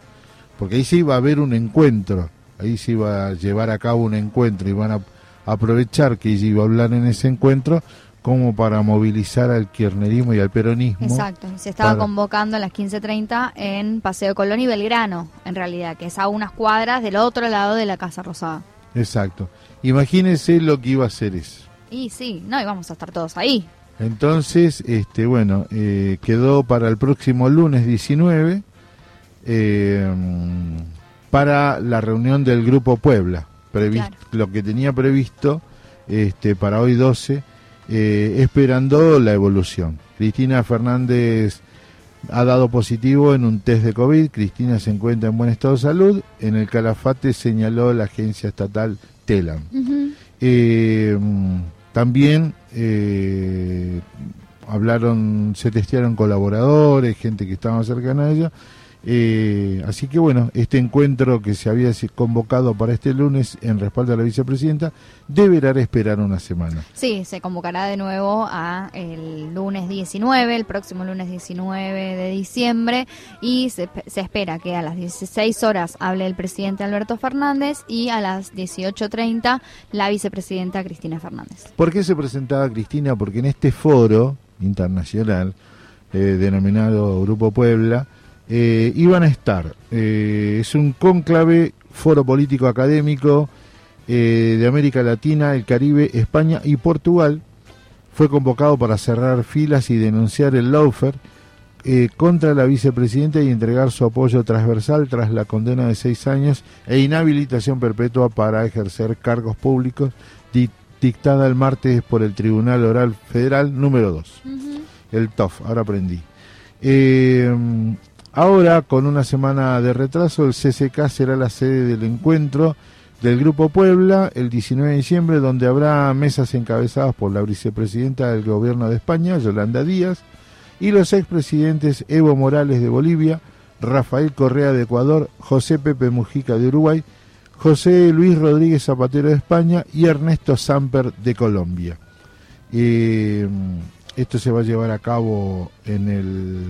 porque ahí sí va a haber un encuentro, ahí sí va a llevar a cabo un encuentro y van a aprovechar que iba a hablar en ese encuentro como para movilizar al kirchnerismo y al peronismo. Exacto, se estaba para- convocando a las 15.30 en Paseo Colón y Belgrano, en realidad, que es a unas cuadras del otro lado de la Casa Rosada. Exacto. Imagínense lo que iba a hacer eso. Y sí, no, y vamos a estar todos ahí. Entonces, este, bueno, eh, quedó para el próximo lunes 19 eh, para la reunión del Grupo Puebla, Claro. lo que tenía previsto este, para hoy 12, eh, esperando la evolución. Cristina Fernández ha dado positivo en un test de COVID, Cristina se encuentra en buen estado de salud, en el Calafate señaló la agencia estatal TELAM. Eh, también eh, hablaron, se testearon colaboradores, gente que estaba cercana a ella, Eh, así que bueno, este encuentro que se había convocado para este lunes en respaldo a la vicepresidenta deberá esperar una semana. Sí, se convocará de nuevo a el lunes 19, el próximo lunes 19 de diciembre, y se, se espera que a las 16 horas hable el presidente Alberto Fernández y a las 18.30 la vicepresidenta Cristina Fernández. ¿Por qué se presentaba Cristina? Porque en este foro internacional eh, denominado Grupo Puebla eh, iban a estar. eh, es un cónclave, foro político académico eh, de América Latina, el Caribe, España y Portugal. Fue convocado para cerrar filas y denunciar el lawfare contra la vicepresidenta y entregar su apoyo transversal tras la condena de seis años e inhabilitación perpetua para ejercer cargos públicos di- dictada el martes por el Tribunal Oral Federal número 2, el TOF, ahora aprendí. Eh, ahora, con una semana de retraso, el CCK será la sede del encuentro del Grupo Puebla el 19 de diciembre, donde habrá mesas encabezadas por la vicepresidenta del Gobierno de España, Yolanda Díaz, y los expresidentes Evo Morales de Bolivia, Rafael Correa de Ecuador, José Pepe Mujica de Uruguay, José Luis Rodríguez Zapatero de España y Ernesto Samper de Colombia. Eh, esto se va a llevar a cabo en el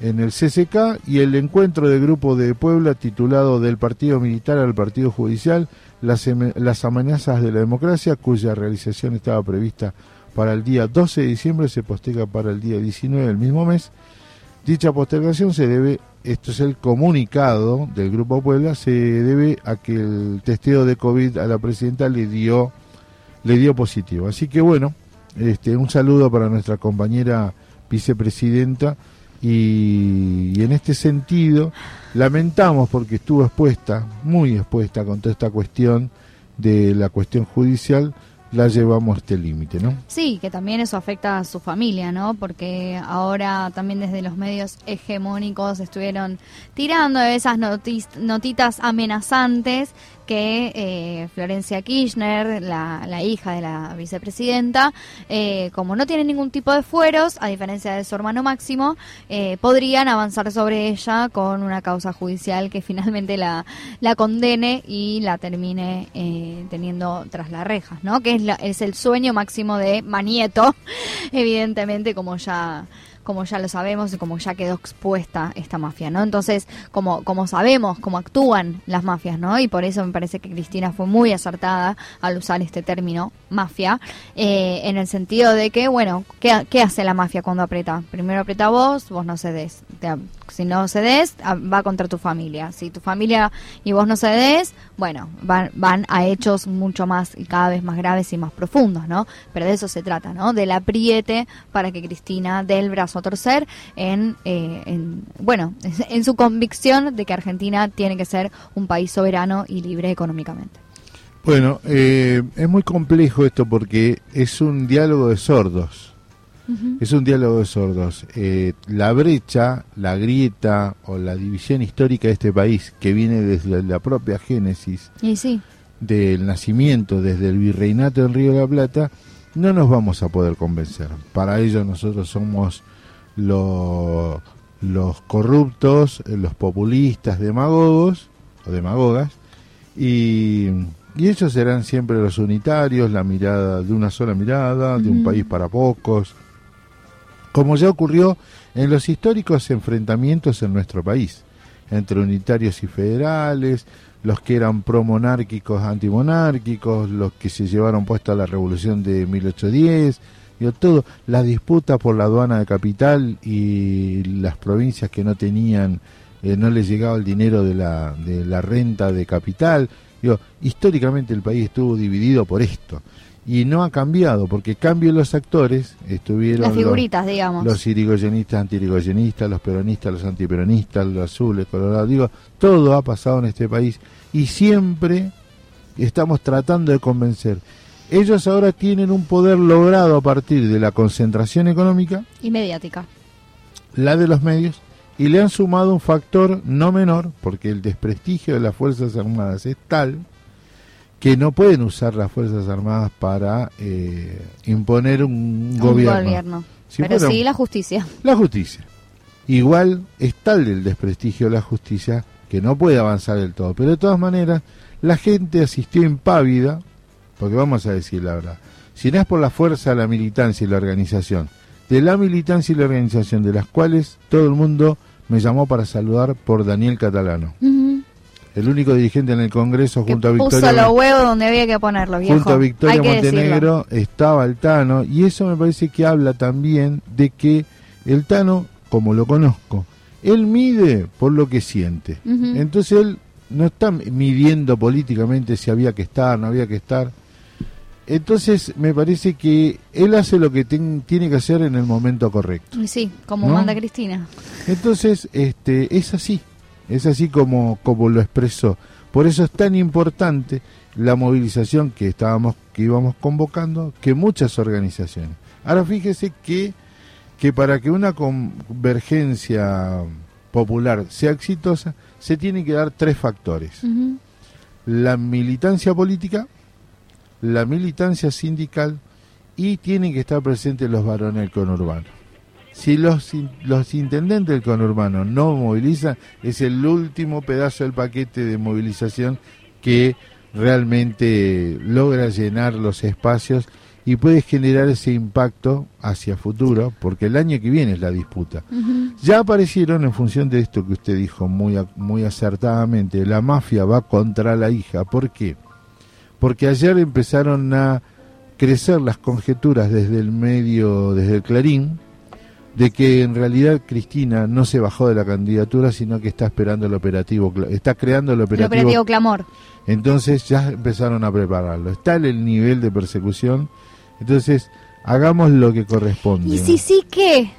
en el CCK y el encuentro de grupo de Puebla titulado Del Partido Militar al Partido Judicial, las, em- amenazas de la democracia, cuya realización estaba prevista para el día 12 de diciembre, se posterga para el día 19 del mismo mes. Dicha postergación se debe, esto es el comunicado del Grupo Puebla, se debe a que el testeo de COVID a la presidenta le dio, le dio positivo. Así que bueno, este, un saludo para nuestra compañera vicepresidenta y, en este sentido lamentamos porque estuvo expuesta, muy expuesta con toda esta cuestión de la cuestión judicial, la llevamos a este límite, ¿no? Sí, que también eso afecta a su familia, ¿no? Porque ahora también desde los medios hegemónicos estuvieron tirando esas notitas amenazantes que eh, Florencia Kirchner, la, la hija de la vicepresidenta, eh, como no tiene ningún tipo de fueros, a diferencia de su hermano Máximo, eh, podrían avanzar sobre ella con una causa judicial que finalmente la, la condene y la termine teniendo tras las rejas, ¿no? Que es, la- es el sueño máximo de Manieto, [LAUGHS] evidentemente, como ya como ya lo sabemos y como ya quedó expuesta esta mafia, ¿no? Entonces, como, como sabemos cómo actúan las mafias, ¿no? Y por eso me parece que Cristina fue muy acertada al usar este término mafia, eh, en el sentido de que, bueno, ¿qué, qué hace la mafia cuando aprieta? Primero aprieta vos, vos no cedés. Te- si no cedes, a- va contra tu familia. Si tu familia y vos no cedes, bueno, van, van a hechos mucho más y cada vez más graves y más profundos, ¿no? Pero de eso se trata, ¿no? Del apriete para que Cristina dé el brazo a torcer en, eh, en bueno, [LAUGHS] en su convicción de que Argentina tiene que ser un país soberano y libre económicamente. Bueno, eh, es muy complejo esto porque es un diálogo de sordos. Es un diálogo de sordos. Eh, la brecha, la grieta o la división histórica de este país, que viene desde la propia génesis Y sí, del nacimiento, desde el virreinato en Río de la Plata, no nos vamos a poder convencer. Para ello nosotros somos lo- los corruptos, los populistas, demagogos o demagogas, y, y ellos serán siempre los unitarios, la mirada de una sola mirada, de un país para pocos, como ya ocurrió en los históricos enfrentamientos en nuestro país, entre unitarios y federales, los que eran promonárquicos, antimonárquicos, los que se llevaron puesta la revolución de 1810, digo, todo, la disputa por la aduana de capital y las provincias que no tenían, eh, no les llegaba el dinero de la, de la renta de capital, digo, históricamente el país estuvo dividido por esto. Y no ha cambiado, porque cambian los actores, estuvieron las los- figuritas, digamos. los irigoyenistas, antirigoyenistas, los peronistas, los antiperonistas, los azules, colorados, digo, todo ha pasado en este país y siempre estamos tratando de convencer. Ellos ahora tienen un poder logrado a partir de la concentración económica, Y mediática. la de los medios, y le han sumado un factor no menor, porque el desprestigio de las Fuerzas Armadas es tal que no pueden usar las Fuerzas Armadas para eh, imponer un Un gobierno. gobierno. Si Pero sí la justicia. la justicia. igual es tal el desprestigio de la justicia que no puede avanzar del todo. Pero de todas maneras, la gente asistió impávida, porque vamos a decir la verdad, si no es por la fuerza, la militancia y la organización, de la militancia y la organización, de las cuales todo el mundo me llamó para saludar por Daniel Catalano. El único dirigente en el Congreso Que junto a puso Victoria los huevos donde había que ponerlos, viejo. junto a Victoria decirlo. Montenegro estaba el Tano y eso me parece que habla también de que el Tano, como lo conozco, él mide por lo que siente. Entonces él no está midiendo políticamente si había que estar, no había que estar. Entonces me parece que él hace lo que ten- tiene que hacer en el momento correcto. Sí, como ¿No? manda Cristina. Entonces, este, es así, es así como, como lo expresó. Por eso es tan importante la movilización que estábamos, que íbamos convocando, que muchas organizaciones. Ahora fíjese que, que para que una convergencia popular sea exitosa, se tienen que dar tres factores. La militancia política, la militancia sindical y tienen que estar presentes los varones del conurbano. Si los, los intendentes del conurbano no movilizan, es el último pedazo del paquete de movilización que realmente logra llenar los espacios y puede generar ese impacto hacia futuro, porque el año que viene es la disputa. Ya aparecieron en función de esto que usted dijo muy, muy acertadamente, la mafia va contra la hija. ¿Por qué? Porque ayer empezaron a crecer las conjeturas desde el medio, desde el Clarín, de que en realidad Cristina no se bajó de la candidatura, sino que está esperando el operativo, está creando el El operativo. Clamor. Entonces ya empezaron a prepararlo. Está en el nivel de persecución. Entonces, hagamos lo que corresponde. ¿Y si sí qué?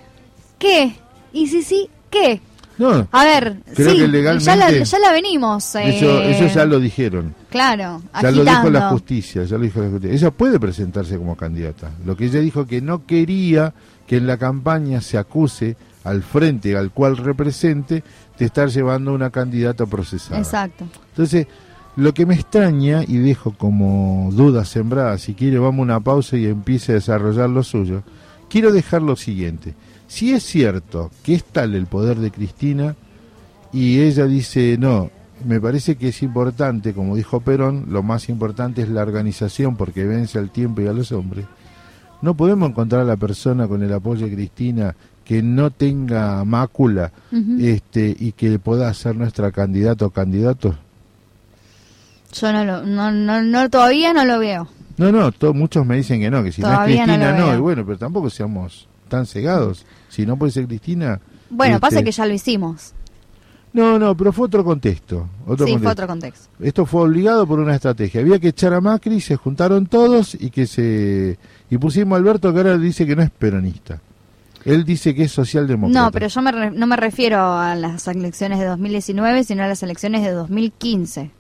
¿Qué? ¿Y si sí qué? No, A ver, Creo sí, que legalmente- ya, la, ya la venimos. eso, eh, eso ya lo dijeron. Claro, Ya lo dijo la justicia, ya lo dijo la justicia. Ella puede presentarse como candidata. Lo que ella dijo que no quería que en la campaña se acuse al frente al cual represente de estar llevando una candidata procesada. Exacto. Entonces, lo que me extraña, y dejo como duda sembrada, si quiere vamos a una pausa y empiece a desarrollar lo suyo, quiero dejar lo siguiente. Si es cierto que es tal el poder de Cristina y ella dice, no, me parece que es importante, como dijo Perón, lo más importante es la organización porque vence al tiempo y a los hombres, no podemos encontrar a la persona con el apoyo de Cristina que no tenga mácula este y que pueda ser nuestra candidato o candidato. Yo no lo, no, no, no, todavía no lo veo. No, no, to- muchos me dicen que no, que si Todavía no es Cristina no, y bueno, pero tampoco seamos tan cegados. Si no puede ser Cristina. Bueno, este, pasa que ya lo hicimos. No, no, pero fue otro contexto. Otro sí, fue contexto. otro contexto. Esto fue obligado por una estrategia. Había que echar a Macri, se juntaron todos y que se y pusimos a Alberto que ahora dice que no es peronista. Él dice que es socialdemócrata. No, pero yo me re- no me refiero a las elecciones de 2019, sino a las elecciones de 2015,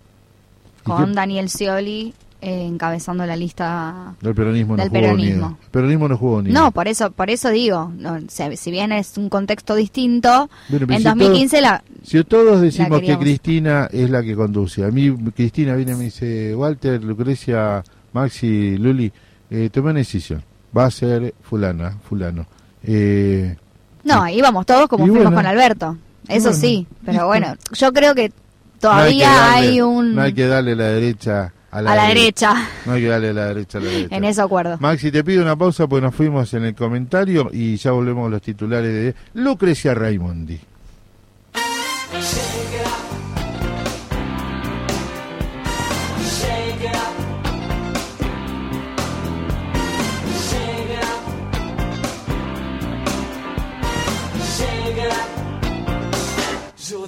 con qué? Daniel Scioli eh, encabezando la lista. Del peronismo no Del jugó peronismo. ni. El peronismo no jugó ni. No, por eso, por eso digo, no, o sea, si bien es un contexto distinto, Bueno, en si 2015 la, Si todos decimos que. Cristina es la que conduce, a mí Cristina viene y me dice, Walter, Lucrecia, Maxi, Luli, eh, tomé una decisión, va a ser fulana, fulano. Eh, no, íbamos todos como Y fuimos bueno. con Alberto, eso bueno, sí, pero bueno, yo creo que no hay, que todavía darle, hay un no hay que darle la derecha a la, a la derecha, No hay que darle la derecha a la derecha. en eso acuerdo. Maxi, te pido una pausa porque nos fuimos en el comentario y ya volvemos a los titulares de Lucrecia Raimondi.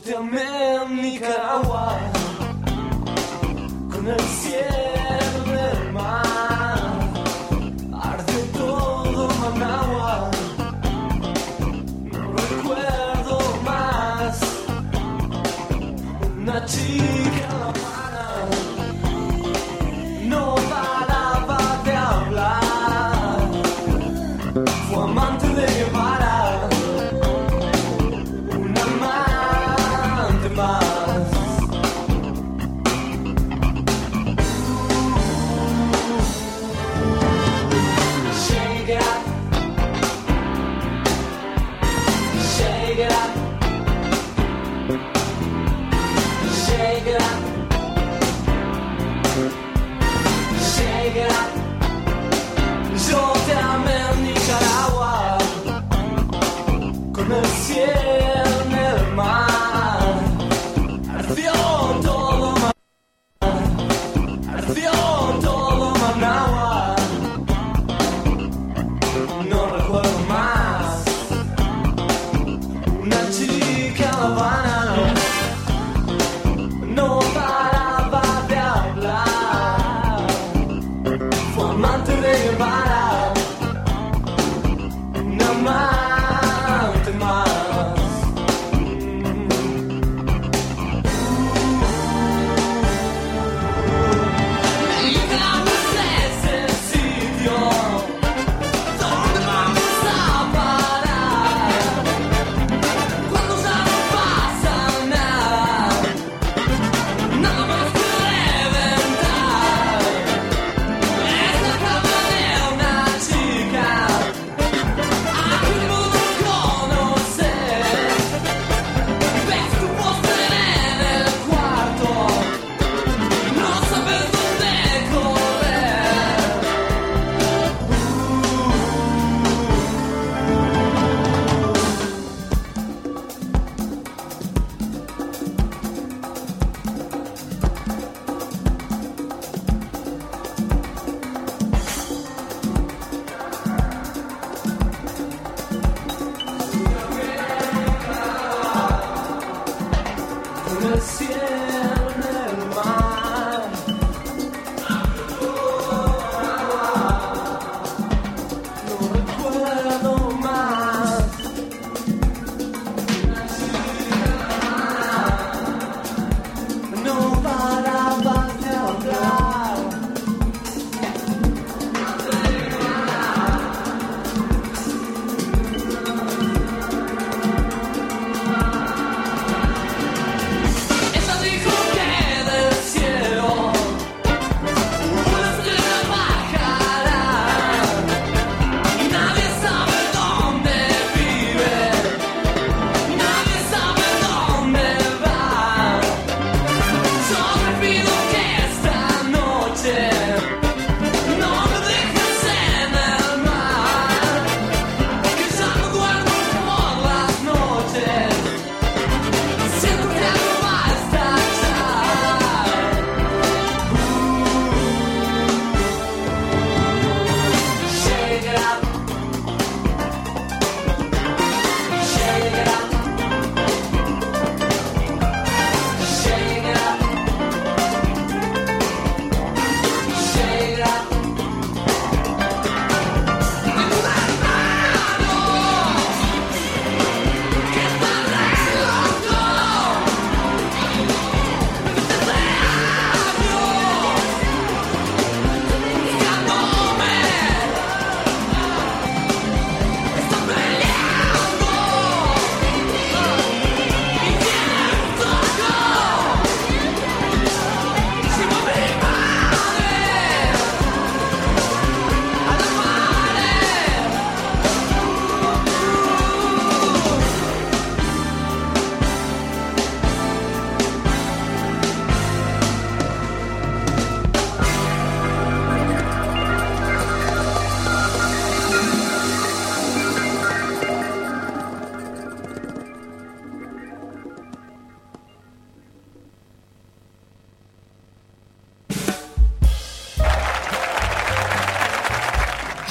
Te amé en Nicaragua con el cielo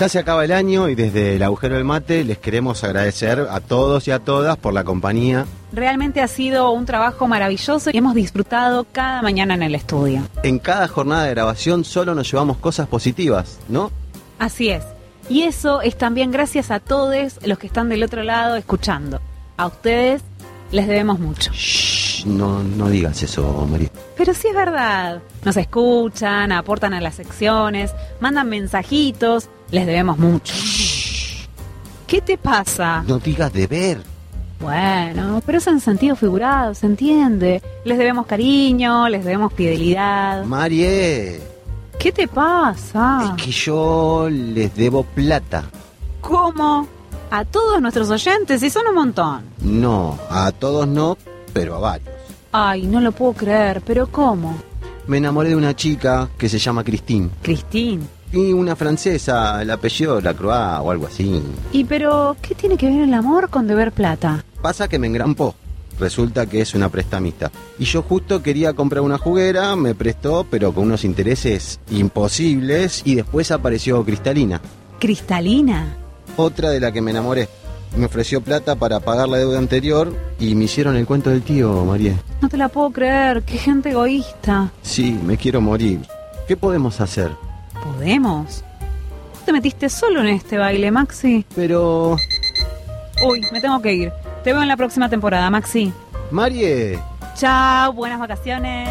Ya se acaba el año y desde el agujero del mate les queremos agradecer a todos y a todas por la compañía. Realmente ha sido un trabajo maravilloso y hemos disfrutado cada mañana en el estudio. En cada jornada de grabación solo nos llevamos cosas positivas, ¿no? Así es. Y eso es también gracias a todos los que están del otro lado escuchando. A ustedes les debemos mucho. Shh, no, no digas eso, María. Pero sí es verdad. Nos escuchan, aportan a las secciones, mandan mensajitos. Les debemos mucho. ¿Qué te pasa? No digas deber. Bueno, pero es en sentido figurado, ¿se entiende? Les debemos cariño, les debemos fidelidad. Marie, ¿Qué te pasa? es que yo les debo plata. ¿Cómo? A todos nuestros oyentes, y son un montón. No, a todos no, pero a varios. Ay, no lo puedo creer, pero ¿cómo? Me enamoré de una chica que se llama Christine. Cristín. Y una francesa, el apellido Lacroix o algo así. ¿Y pero qué tiene que ver el amor con deber plata? Pasa que me engrampó. Resulta que es una prestamista. Y yo justo quería comprar una juguera, me prestó, pero con unos intereses imposibles, y después apareció Cristalina, Cristalina. otra de la que me enamoré. Me ofreció plata para pagar la deuda anterior y me hicieron el cuento del tío, María. No te la puedo creer, qué gente egoísta. Sí, me quiero morir. ¿Qué podemos hacer? ¿Podemos? ¿Vos te metiste solo en este baile, Maxi? Pero... Uy, me tengo que ir. Te veo en la próxima temporada, Maxi. Marie, Chao, buenas vacaciones.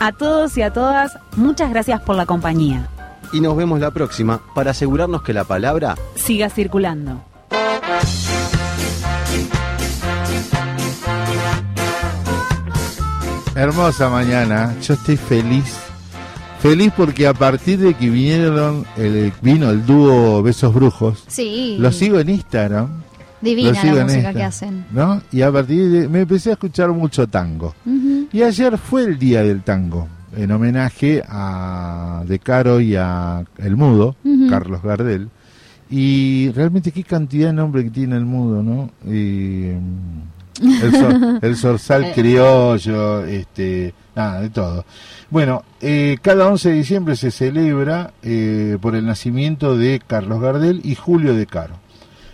A todos y a todas, muchas gracias por la compañía. y nos vemos la próxima para asegurarnos que la palabra Siga circulando. Hermosa mañana, yo estoy feliz. Feliz porque a partir de que vinieron el, vino el dúo Besos Brujos, Sí. lo sigo en Instagram. Divina lo sigo la en música que hacen. ¿no? Y a partir de. Me empecé a escuchar mucho tango. Y ayer fue el día del tango, en homenaje a De Caro y a El Mudo. Carlos Gardel. Y realmente qué cantidad de nombre que tiene el Mudo, ¿no? Y, mm, el, [LAUGHS] el zorzal criollo, este, nada, de todo. Bueno, eh, cada 11 de diciembre se celebra eh, por el nacimiento de Carlos Gardel y Julio De Caro.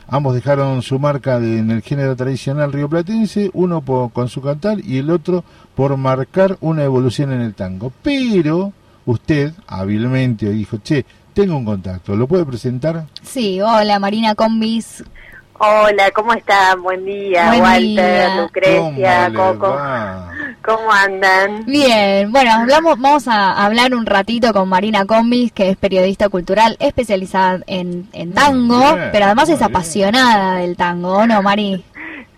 Ambos dejaron su marca de- en el género tradicional rioplatense, uno por- con su cantar y el otro por marcar una evolución en el tango. Pero usted hábilmente dijo, che, tengo un contacto, ¿lo puede presentar? Sí, hola Marina Combis. Hola, ¿cómo están? Buen día, Buen Walter, día. Lucrecia, ¿Cómo le Coco. va? ¿Cómo andan? Bien, bueno, hablamos, vamos a hablar un ratito con Marina Combis, que es periodista cultural especializada en, en tango, bien, pero además es bien. apasionada del tango, ¿o no, Mari?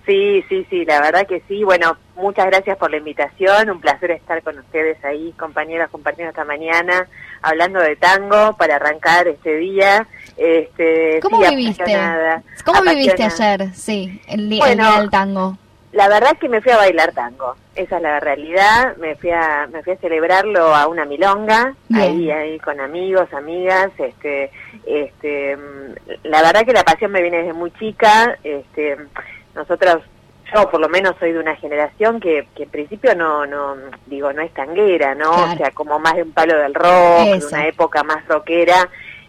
Sí, sí, sí, la verdad que sí. Bueno, muchas gracias por la invitación. Un placer estar con ustedes ahí, compañeras, compañeros, esta mañana, hablando de tango para arrancar este día. Este, ¿Cómo sí, viviste? apasionada, ¿Cómo viviste ayer? Sí, el, el día del tango. La verdad es que me fui a bailar tango, esa es la realidad, me fui a, me fui a celebrarlo a una milonga, Bien. ahí, ahí con amigos, amigas, este, este, mm, la verdad que la pasión me viene desde muy chica, este, nosotros, yo por lo menos soy de una generación que, que en principio no, no, digo, no es tanguera, ¿no? Claro. O sea, como más de un palo del rock, Eso. de una época más rockera,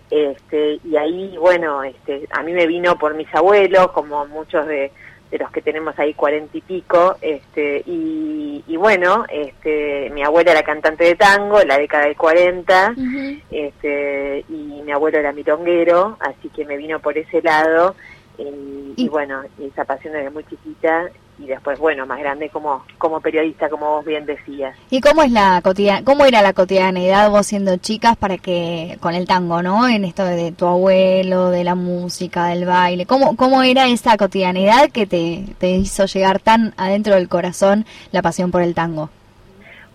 este, y ahí, bueno, este, a mí me vino por mis abuelos, como muchos de, de los que tenemos ahí cuarenta y pico, este, y, y bueno, este, mi abuela era cantante de tango en la década del 40, Ujú. este, y mi abuelo era milonguero, así que me vino por ese lado, y, y bueno, esa pasión desde muy chiquita, y después, bueno, más grande como, como periodista, como vos bien decías. ¿Y cómo es la cotidian cómo era la cotidianidad vos siendo chicas para que con el tango, ¿no? En esto de tu abuelo, de la música, del baile. ¿Cómo cómo era esa cotidianidad que te, te hizo llegar tan adentro del corazón la pasión por el tango?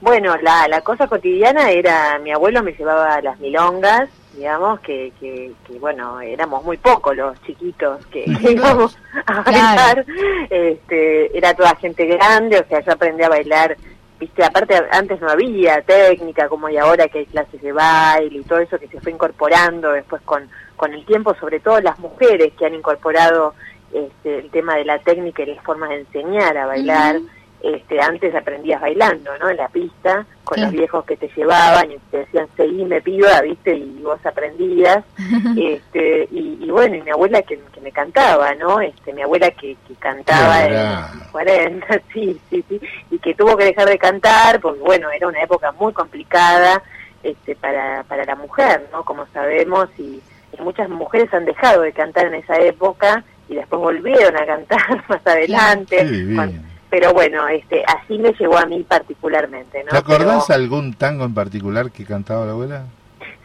Bueno, la, la cosa cotidiana era, mi abuelo me llevaba a las milongas, digamos, que, que, que, bueno, éramos muy pocos los chiquitos que, que [LAUGHS] íbamos a bailar, este, era toda gente grande, o sea, yo aprendí a bailar, viste, aparte antes no había técnica como hay ahora que hay clases de baile y todo eso que se fue incorporando después con, con el tiempo, sobre todo las mujeres que han incorporado este, el tema de la técnica y las formas de enseñar a bailar. Este, antes aprendías bailando, ¿no? En la pista, con los viejos que te llevaban y te decían, seguime piba, ¿viste? Y vos aprendías. [LAUGHS] este, y, y bueno, y mi abuela que, que me cantaba, ¿no? Este, mi abuela que, que cantaba en los 40, [LAUGHS] sí, sí, sí, y que tuvo que dejar de cantar porque, bueno, era una época muy complicada este, para, para la mujer, ¿no? Como sabemos, y, y muchas mujeres han dejado de cantar en esa época y después volvieron a cantar [LAUGHS] más adelante. Cuando- pero bueno, este, así me llegó a mí particularmente, ¿no? ¿Te acordás Pero- algún tango en particular que cantaba la abuela?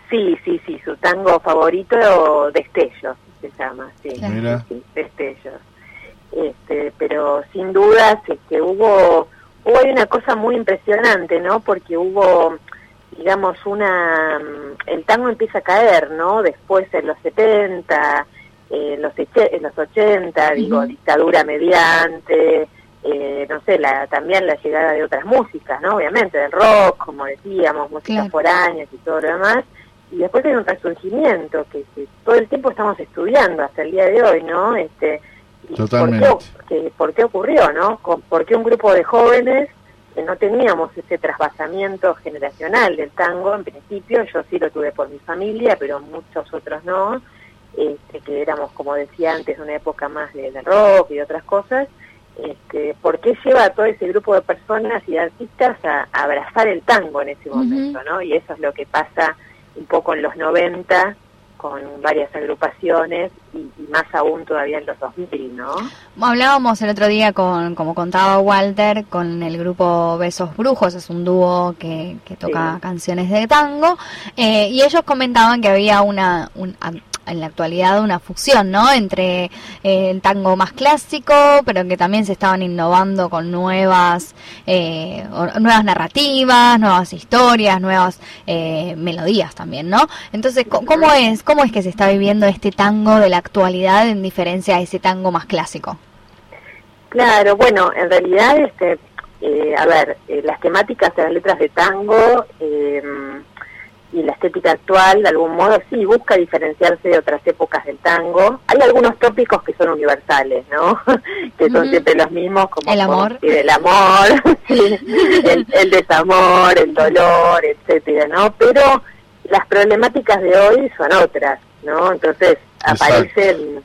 Sí, sí, sí, su tango favorito, Destellos, se llama, sí. Mira. sí, Destellos. Este, pero sin dudas, este, hubo, hubo una cosa muy impresionante, ¿no? Porque hubo, digamos, una... mm, El tango empieza a caer, ¿no? Después en los 70, eh, los, eche- en los 80, digo, dictadura mediante, eh, no sé, la, también la llegada de otras músicas, ¿no? Obviamente, del rock, como decíamos, músicas Claro. foráneas y todo lo demás. Y después hay un resurgimiento que, que todo el tiempo estamos estudiando hasta el día de hoy, ¿no? Este, Totalmente. ¿Por qué, que- por qué ocurrió, no? Con- ¿Por qué un grupo de jóvenes que no teníamos ese trasvasamiento generacional del tango en principio? Yo sí lo tuve por mi familia, pero muchos otros no. Este, que éramos, como decía antes, una época más de, de rock y de otras cosas. Este, ¿Por qué lleva a todo ese grupo de personas y de artistas a, a abrazar el tango en ese momento, no? Y eso es lo que pasa un poco en los 90 con varias agrupaciones y, y más aún todavía en los 2000, ¿no? Hablábamos el otro día con, como contaba Walter, con el grupo Besos Brujos, es un dúo que, que toca Sí. canciones de tango, eh, y ellos comentaban que había una, un- en la actualidad una fusión, ¿no? Entre eh, el tango más clásico, pero que también se estaban innovando con nuevas, eh, nuevas narrativas, nuevas historias, nuevas eh, melodías también, ¿no? Entonces, ¿cómo es, cómo es que se está viviendo este tango de la actualidad en diferencia a ese tango más clásico? Claro, bueno, en realidad, este, eh, a ver, eh, las temáticas de las letras de tango eh, y la estética actual, de algún modo, sí, busca diferenciarse de otras épocas del tango. Hay algunos tópicos que son universales, ¿no? [LAUGHS] que son siempre los mismos, como El amor. decir, el amor, [LAUGHS] [LAUGHS] el, el desamor, el dolor, etcétera, ¿no? Pero las problemáticas de hoy son otras, ¿no? Entonces Exacto. aparecen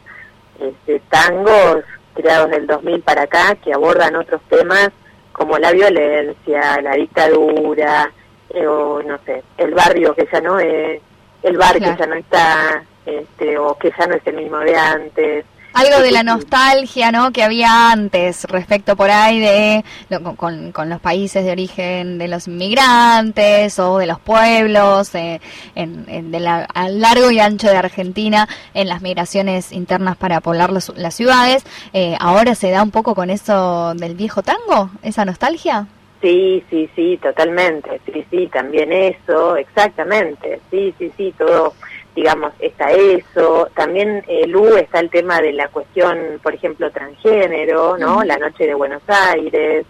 este, tangos creados del 2000 para acá que abordan otros temas como la violencia, la dictadura, eh, o no sé, el barrio que ya no es, el bar Claro. que ya no está, este, o que ya no es el mismo de antes. Algo de la nostalgia, ¿no? Que había antes respecto por ahí de lo- con- con, con los países de origen de los inmigrantes o de los pueblos eh, en, en- de la, a largo y ancho de Argentina en las migraciones internas para poblar los- las ciudades. Eh, ahora se da un poco con eso del viejo tango, esa nostalgia. Sí, sí, sí, totalmente. Sí, sí, también eso, exactamente. Sí, sí, sí, todo, digamos, está eso. También, eh, Lu, está el tema de la cuestión, por ejemplo, transgénero, ¿no? La noche de Buenos Aires.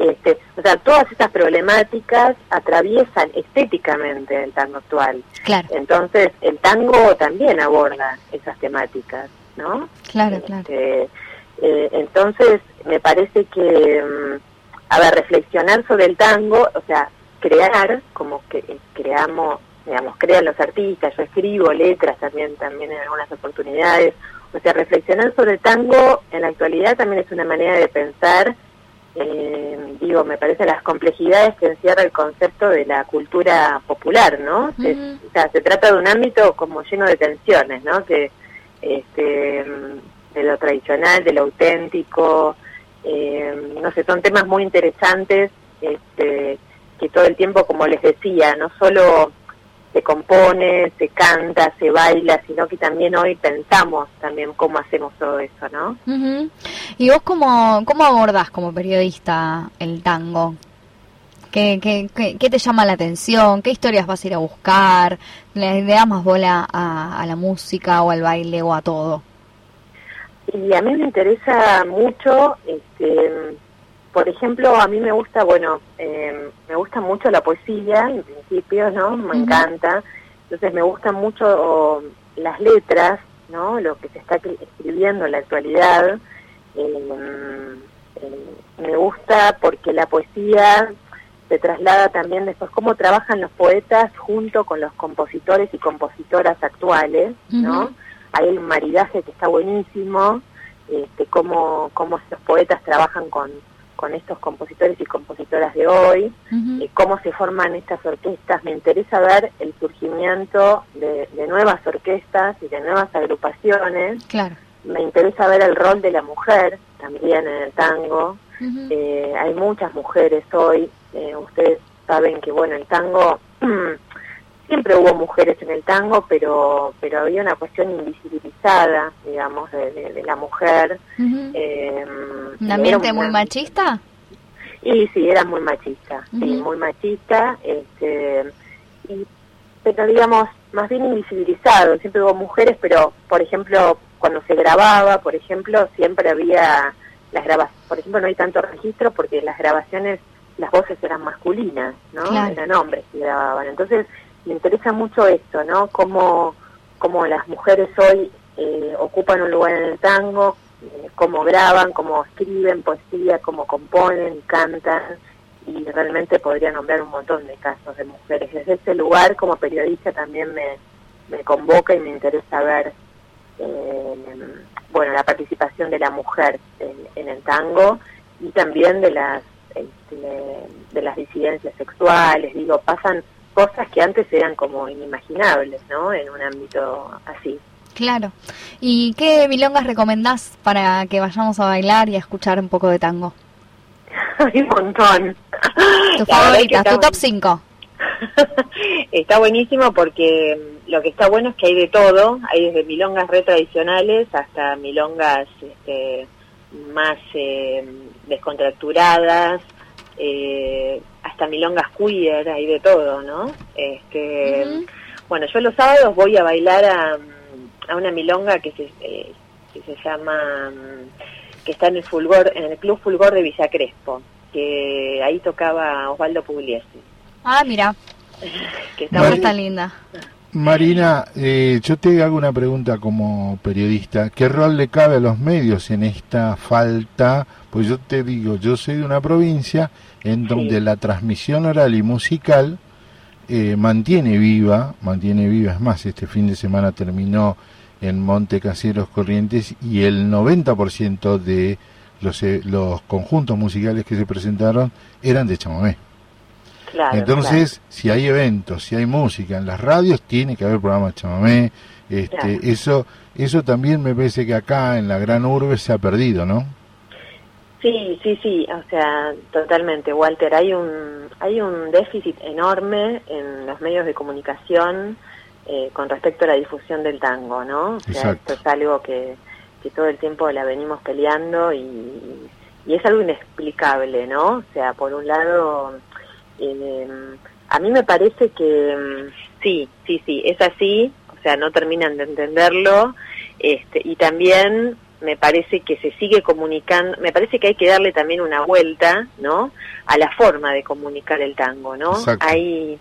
Este, o sea, todas estas problemáticas atraviesan estéticamente el tango actual. Claro, Entonces, el tango también aborda esas temáticas, ¿no? claro, claro. Este, eh, entonces, me parece que, mm, a ver, reflexionar sobre el tango, o sea, crear, como que eh, creamos, digamos, crean los artistas, yo escribo letras también, también en algunas oportunidades, o sea, reflexionar sobre el tango en la actualidad también es una manera de pensar, eh, digo, me parece las complejidades que encierra el concepto de la cultura popular, ¿no? Se- o sea, se trata de un ámbito como lleno de tensiones, ¿no? Que este, de lo tradicional, de lo auténtico, eh, no sé, son temas muy interesantes este, que todo el tiempo, como les decía, no solo se compone, se canta, se baila, sino que también hoy pensamos también cómo hacemos todo eso, ¿no? Ujú. ¿Y vos cómo, cómo abordás como periodista el tango? ¿Qué, qué, qué, te llama la atención? ¿Qué historias vas a ir a buscar? ¿Le, le das más bola a la música o al baile o a todo? Y a mí me interesa mucho, este, por ejemplo, a mí me gusta, bueno, eh, me gusta mucho la poesía, en principio, ¿no? Me encanta. Entonces me gustan mucho las letras, ¿no? Lo que se está cri- escribiendo en la actualidad. Eh, eh, me gusta porque la poesía se traslada también después cómo trabajan los poetas junto con los compositores y compositoras actuales, ¿no? Hay un maridaje que está buenísimo, este, cómo, cómo estos poetas trabajan con, con estos compositores y compositoras de hoy, eh, cómo se forman estas orquestas. Me interesa ver el surgimiento de, de nuevas orquestas y de nuevas agrupaciones. Claro. Me interesa ver el rol de la mujer también en el tango. Eh, hay muchas mujeres hoy. eh, ustedes saben que, bueno, el tango, [CLEARS THROAT] siempre hubo mujeres en el tango, pero pero había una cuestión invisibilizada, digamos, de, de- de la mujer. Ujú. eh, ¿Un era ambiente muy machista? Y sí, era muy machista, sí, muy machista. Este, y, pero digamos, más bien invisibilizado. Siempre hubo mujeres, pero, por ejemplo, cuando se grababa, por ejemplo, siempre había las grabaciones. Por ejemplo, no hay tanto registro porque las grabaciones, las voces eran masculinas, ¿no? Claro. Eran hombres que grababan. Entonces, me interesa mucho esto, ¿no? Cómo, cómo las mujeres hoy eh, ocupan un lugar en el tango, eh, cómo graban, cómo escriben poesía, cómo componen, cantan, y realmente podría nombrar un montón de casos de mujeres. Desde ese lugar, como periodista, también me, me convoca y me interesa ver eh, bueno la participación de la mujer en, el tango y también de las este, de las disidencias sexuales. Digo, pasan cosas que antes eran como inimaginables, ¿no? En un ámbito así. Claro. ¿Y qué milongas recomendás para que vayamos a bailar y a escuchar un poco de tango? [LAUGHS] Hay un montón. Tu favorita, tu top buen- 5. [LAUGHS] Está buenísimo porque mm, lo que está bueno es que hay de todo, hay desde milongas re tradicionales hasta milongas este, más eh, descontracturadas, eh, hasta milongas queer, hay de todo, ¿no? Este. Bueno, yo los sábados voy a bailar a, a una milonga que se, eh, que se llama, mm, que está en el Fulgor, en el Club Fulgor de Villa Crespo, que ahí tocaba Osvaldo Pugliese. Ah, mira, [LAUGHS] Que está está linda. Marina, eh, yo te hago una pregunta como periodista. ¿Qué rol le cabe a los medios en esta falta? Pues yo te digo, yo soy de una provincia en donde la transmisión oral y musical eh, mantiene viva, mantiene viva. Es más, este fin de semana terminó en Monte Caseros Corrientes y el 90% de los, eh, los conjuntos musicales que se presentaron eran de chamamé. Claro, Entonces, si hay eventos, si hay música en las radios, tiene que haber programas de chamamé. Este, Claro. Eso eso también me parece que acá en la gran urbe se ha perdido, ¿no? Sí, sí, sí, o sea, totalmente, Walter. Hay un hay un déficit enorme en los medios de comunicación eh, con respecto a la difusión del tango, ¿no? O sea, Exacto. esto es algo que, que todo el tiempo la venimos peleando y, y es algo inexplicable, ¿no? O sea, por un lado, eh, a mí me parece que mm, sí, sí, sí, es así, o sea, no terminan de entenderlo, este, y también me parece que se sigue comunicando, me parece que hay que darle también una vuelta, ¿no? A la forma de comunicar el tango, ¿no? Exacto. Hay,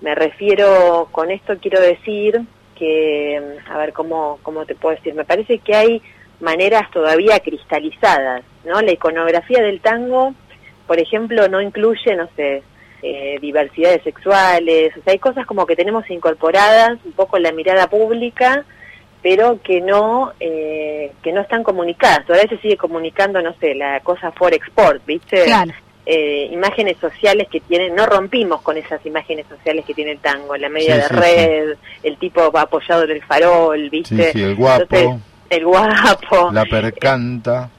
me refiero, con esto quiero decir que, a ver, ¿cómo, cómo te puedo decir? Me parece que hay maneras todavía cristalizadas, ¿no? La iconografía del tango, por ejemplo, no incluye, no sé, eh, diversidades sexuales, o sea, hay cosas como que tenemos incorporadas un poco en la mirada pública, pero que no eh, que no están comunicadas. Todavía se sigue comunicando, no sé, la cosa for export, ¿viste? Claro. Eh, imágenes sociales que tienen, no rompimos con esas imágenes sociales que tiene el tango, la media Sí, de sí, red, el tipo va apoyado en el farol, ¿viste? sí, el guapo, Entonces, el guapo. la percanta.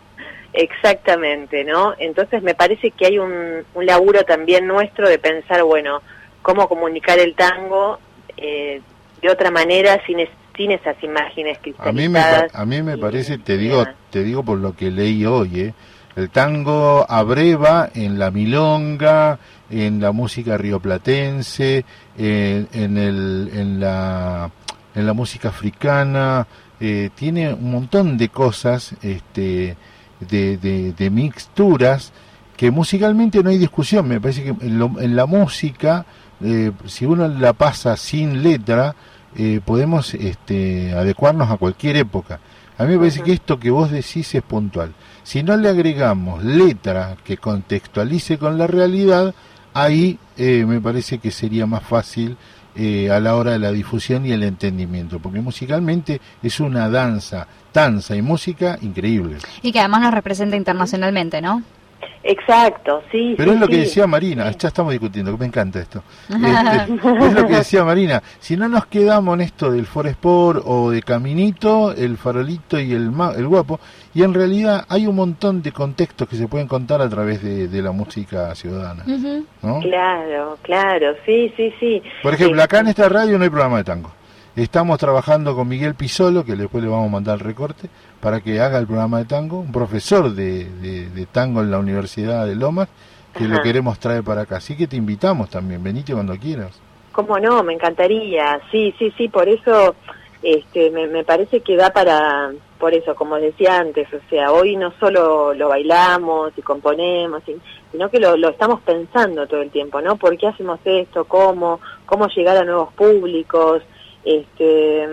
Exactamente, ¿no? Entonces me parece que hay un, un laburo también nuestro de pensar, bueno, cómo comunicar el tango eh, de otra manera sin, es- sin esas imágenes A mí me, cristalizadas. a mí me parece, te digo, te digo por lo que leí hoy, ¿eh? el tango abreva en la milonga, en la música rioplatense, en, en, el, en, la, en la música africana, eh, tiene un montón de cosas, este, de, de, de mixturas, que musicalmente no hay discusión. Me parece que en, lo- en la música, eh, si uno la pasa sin letra, eh, podemos este, adecuarnos a cualquier época. A mí me parece que esto que vos decís es puntual. Si no le agregamos letra que contextualice con la realidad, ahí eh, me parece que sería más fácil eh, a la hora de la difusión y el entendimiento, porque musicalmente es una danza, danza y música increíble. Y que además nos representa internacionalmente, ¿no? Exacto, sí. Pero sí, es lo que decía Marina, ya estamos discutiendo, que me encanta esto. [LAUGHS] Este, es lo que decía Marina, si no nos quedamos en esto del Foresport o de Caminito, el farolito y el, ma- el guapo, y en realidad hay un montón de contextos que se pueden contar a través de, de la música ciudadana. Claro, claro, sí, sí, sí. Por ejemplo, acá en esta radio no hay programa de tango. Estamos trabajando con Miguel Pisolo, que después le vamos a mandar el recorte, para que haga el programa de tango, un profesor de, de- de tango en la Universidad de Lomas, que lo queremos traer para acá. Así que te invitamos también, venite cuando quieras. ¿Cómo no? Me encantaría. Sí, sí, sí, por eso este, me, me parece que da para, por eso, como decía antes, o sea, hoy no solo lo bailamos y componemos, sino que lo, lo estamos pensando todo el tiempo, ¿no? ¿Por qué hacemos esto? ¿Cómo? ¿Cómo llegar a nuevos públicos? Este,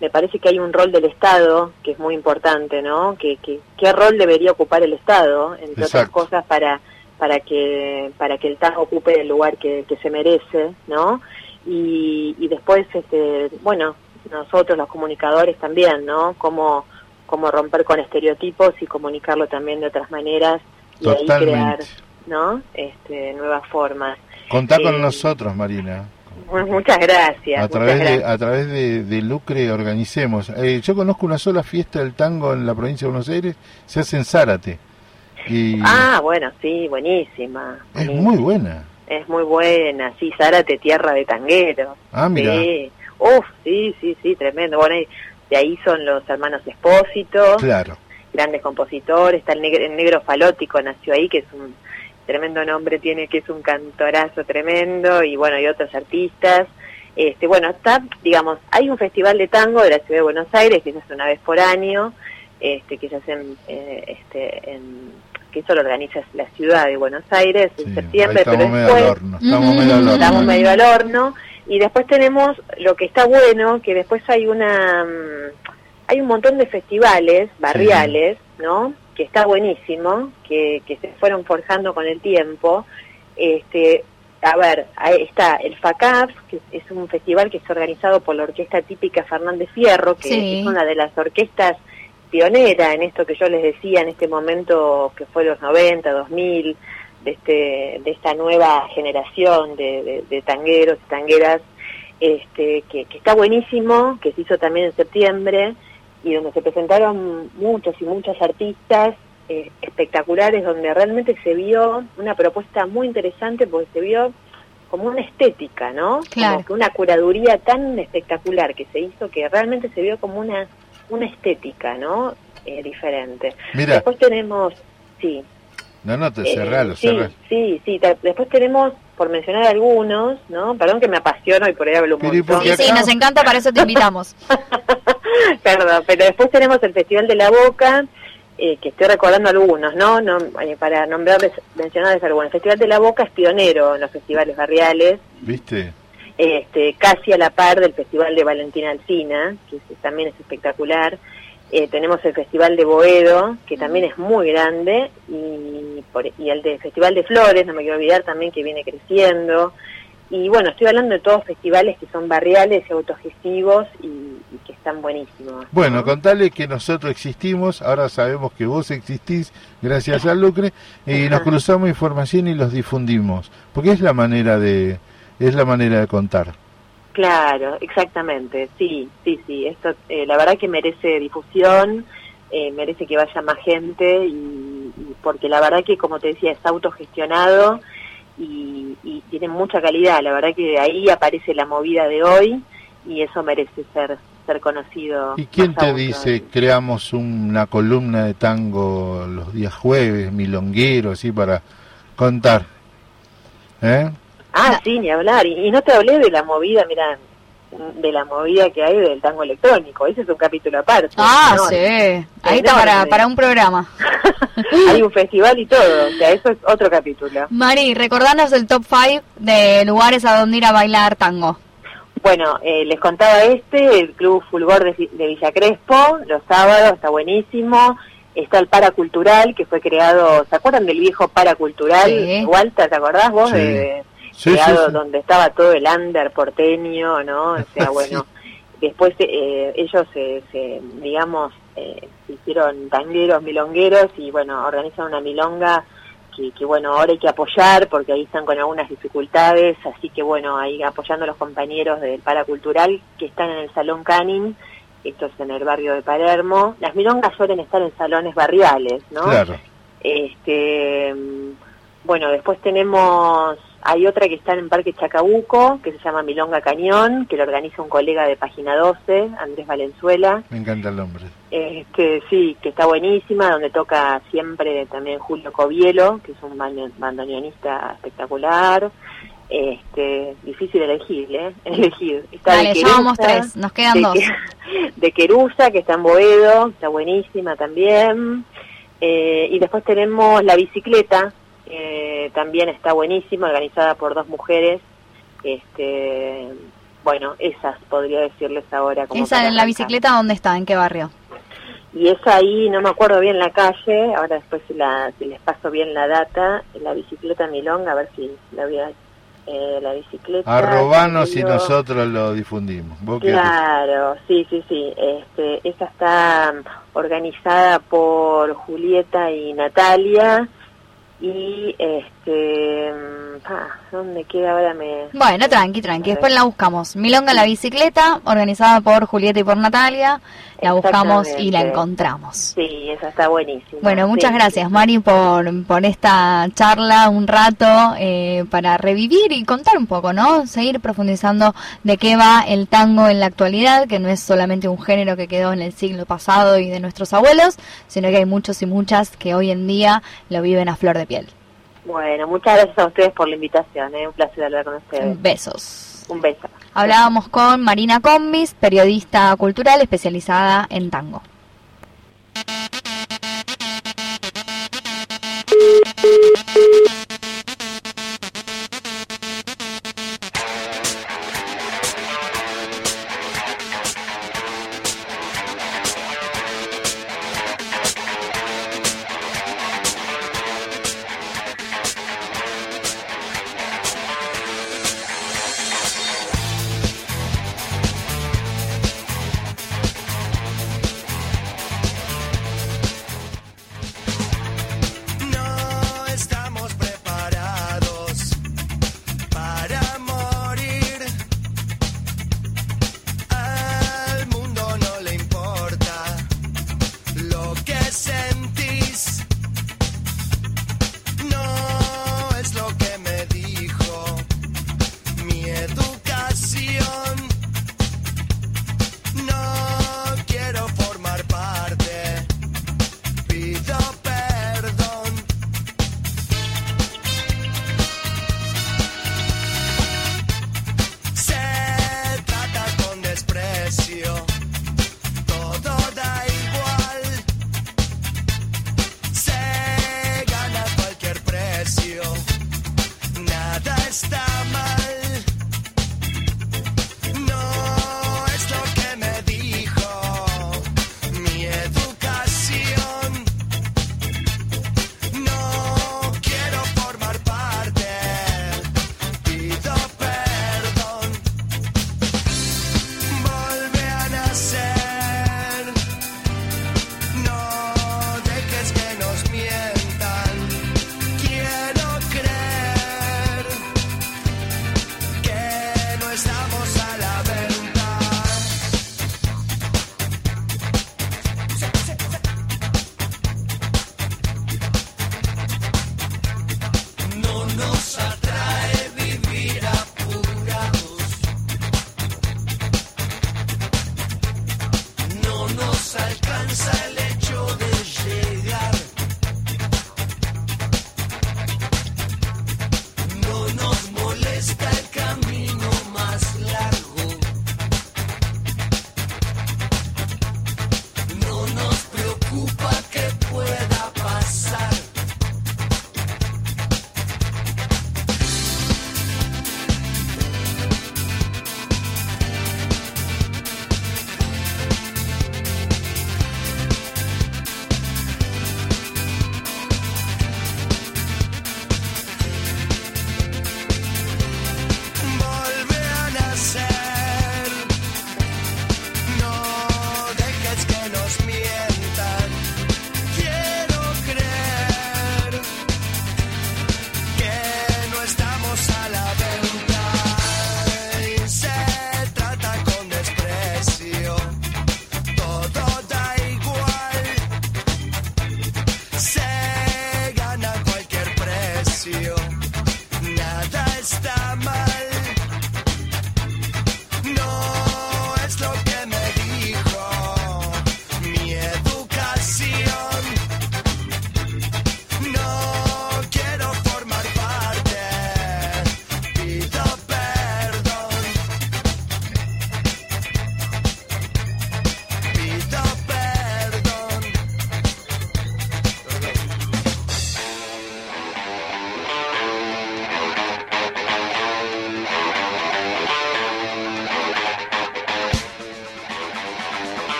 me parece que hay un rol del Estado que es muy importante, ¿no? Que, que, ¿Qué rol debería ocupar el Estado, entre otras cosas, para para que para que el tango ocupe el lugar que, que se merece, ¿no? Y, y después, este, bueno, nosotros los comunicadores también, ¿no? Cómo, cómo romper con estereotipos y comunicarlo también de otras maneras y ahí crear, Totalmente. ¿no? Este, nuevas formas. Contá con Eh, nosotros, Marina. Mu- Muchas gracias. A través, de, a través de, de Lucre organicemos. Eh, yo conozco una sola fiesta del tango en la provincia de Buenos Aires, se hace en Zárate. Y Ah, bueno, sí, buenísima. es muy buena. Es muy buena, sí, Zárate, tierra de tangueros. Ah, mira. Sí, uf, sí, sí, sí, tremendo. Bueno, de ahí son los hermanos Espósito, Claro. grandes compositores, está el negro, el negro falótico, nació ahí, que es un tremendo nombre, tiene que es un cantorazo tremendo, y bueno, y otros artistas. Este, bueno, está, digamos, hay un festival de tango de la ciudad de Buenos Aires, que se hace una vez por año, este, que se hace en, eh, este, en- que eso lo organiza la ciudad de Buenos Aires en Sí, septiembre, pero después horno. Estamos Mm, medio al horno. estamos medio al horno y después tenemos lo que está bueno que después hay una mm, hay un montón de festivales barriales no que está buenísimo que, que se fueron forjando con el tiempo este a ver ahí está el FACAP que es un festival que es organizado por la orquesta típica Fernández Fierro que Sí. es una de las orquestas pionera en esto que yo les decía en este momento que fue los 90, 2000, de, este, de esta nueva generación de, de- de tangueros y tangueras, este, que, que está buenísimo, que se hizo también en septiembre, y donde se presentaron muchos y muchas artistas eh, espectaculares, donde realmente se vio una propuesta muy interesante, porque se vio como una estética, ¿no? Claro. Como que una curaduría tan espectacular que se hizo que realmente se vio como una una estética, ¿no? Eh, diferente. Mira, Después tenemos, sí, no, no, te eh, cerralo, sí, cerralo. sí, sí. ta- Después tenemos, por mencionar algunos, ¿no? Perdón que me apasiono y por ahí hablo un Pero ¿y por montón. Sí, sí, nos encanta, para eso te invitamos. [LAUGHS] [LAUGHS] Perdón, pero después tenemos el Festival de la Boca, eh, que estoy recordando algunos, ¿no? no eh, para nombrarles, mencionarles algunos. El Festival de la Boca es pionero en los festivales barriales, ¿Viste? este, casi a la par del Festival de Valentina Alcina, que es- también es espectacular. Eh, tenemos el Festival de Boedo, que también es muy grande, y, por- y el de Festival de Flores, no me quiero olvidar también que viene creciendo. Y bueno, estoy hablando de todos festivales que son barriales y autogestivos y, y que están buenísimos. Bueno, ¿no? contale que nosotros existimos, ahora sabemos que vos existís gracias al Lucre y nos cruzamos información y los difundimos, porque es la manera de es la manera de contar. Claro, exactamente, sí, sí, sí, esto eh, la verdad que merece difusión, eh, merece que vaya más gente y, y porque la verdad que como te decía es autogestionado y, y tiene mucha calidad, la verdad que ahí aparece la movida de hoy y eso merece ser ser conocido. ¿Y quién te dice todavía. creamos una columna de tango los días jueves, milonguero, así para contar? ¿Eh? Ah, sí, ni hablar, y, y no te hablé de la movida, mira, de la movida que hay del tango electrónico, ese es un capítulo aparte. Ah, ¿no? sí. Ahí está para, para un programa. [LAUGHS] hay un festival y todo, o sea, eso es otro capítulo. Mari, recordanos el top 5 de lugares a donde ir a bailar tango. Bueno, eh, les contaba este, el Club Fulgor de, de Villa Crespo, los sábados, está buenísimo. Está el Paracultural, que fue creado, ¿se acuerdan del viejo Paracultural? Sí. Walter, ¿te acordás vos? Sí. De, Sí, creado sí, sí. donde estaba todo el under porteño, ¿no? O [LAUGHS] sea, bueno, después eh, ellos, se, se, digamos, eh, se hicieron tangueros, milongueros y, bueno, organizan una milonga que, que, bueno, ahora hay que apoyar porque ahí están con algunas dificultades, así que, bueno, ahí apoyando a los compañeros del Paracultural que están en el Salón Canin, esto es en el barrio de Palermo. Las milongas suelen estar en salones barriales, ¿no? Claro. Este, mm, bueno, después tenemos, hay otra que está en Parque Chacabuco, que se llama Milonga Cañón, que lo organiza un colega de Página 12, Andrés Valenzuela. Me encanta el nombre. Este, sí, que está buenísima, donde toca siempre también Julio Covielo, que es un bando- bandoneonista espectacular. Este, difícil elegir, ¿eh? [LAUGHS] Elegir. Está Dale, de ya vamos tres, nos quedan de dos. [LAUGHS] De Querusa, que está en Boedo, está buenísima también. Eh, y después tenemos la bicicleta, eh, también está buenísima, organizada por dos mujeres. Este, bueno, esas podría decirles ahora. Como ¿Esa en la bicicleta dónde está? ¿En qué barrio? Y es ahí, no me acuerdo bien la calle, ahora después si, la, si les paso bien la data, la bicicleta Milonga, a ver si la voy a... eh, la bicicleta... Arrobanos y nosotros lo difundimos. Claro, sí, sí, sí. Este, esa está organizada por Julieta y Natalia. Y, este, mm, ah, ¿dónde queda ahora? Me... Bueno, tranqui, tranqui, después la buscamos. Milonga la bicicleta, organizada por Julieta y por Natalia. La buscamos y la encontramos. Sí, esa está buenísima. Bueno, muchas Sí, gracias Mari por, por esta charla, un rato eh, para revivir y contar un poco, ¿no? Seguir profundizando de qué va el tango en la actualidad, que no es solamente un género que quedó en el siglo pasado y de nuestros abuelos, sino que hay muchos y muchas que hoy en día lo viven a flor de piel. Bueno, muchas gracias a ustedes por la invitación. ¿eh? Un placer hablar con ustedes. Besos. Un beso. Hablábamos con Marina Combis, periodista cultural especializada en tango.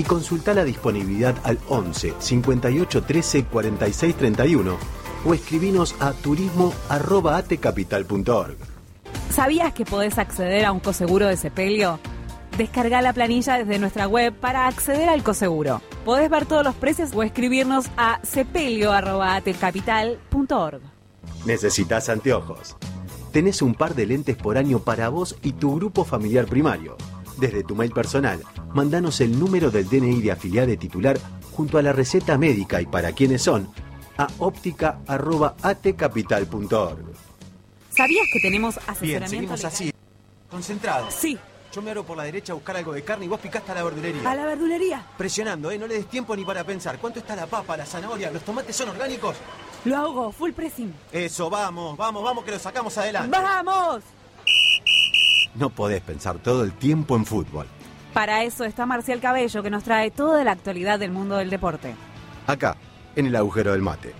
y consulta la disponibilidad al 11 58 13 46 31 o escribinos a turismo.atcapital.org. ¿Sabías que podés acceder a un coseguro de sepelio? Descarga la planilla desde nuestra web para acceder al coseguro. Podés ver todos los precios o escribirnos a sepelio.atcapital.org. ¿Necesitas anteojos? Tenés un par de lentes por año para vos y tu grupo familiar primario. Desde tu mail personal, mandanos el número del DNI de afiliado titular junto a la receta médica y para quiénes son a óptica.atcapital.org. ¿Sabías que tenemos Bien, asesoramiento seguimos legal? así. Concentrados. Sí, Yo me abro por la derecha a buscar algo de carne y vos picaste a la verdulería. a la verdulería. Presionando, ¿eh? No le des tiempo ni para pensar. ¿Cuánto está la papa, la zanahoria? ¿Los tomates son orgánicos? Lo hago, full pressing. Eso, vamos, vamos, vamos, que lo sacamos adelante. ¡Vamos! No podés pensar todo el tiempo en fútbol. Para eso está Marcial Cabello, que nos trae toda la actualidad del mundo del deporte. Acá, en el agujero del mate.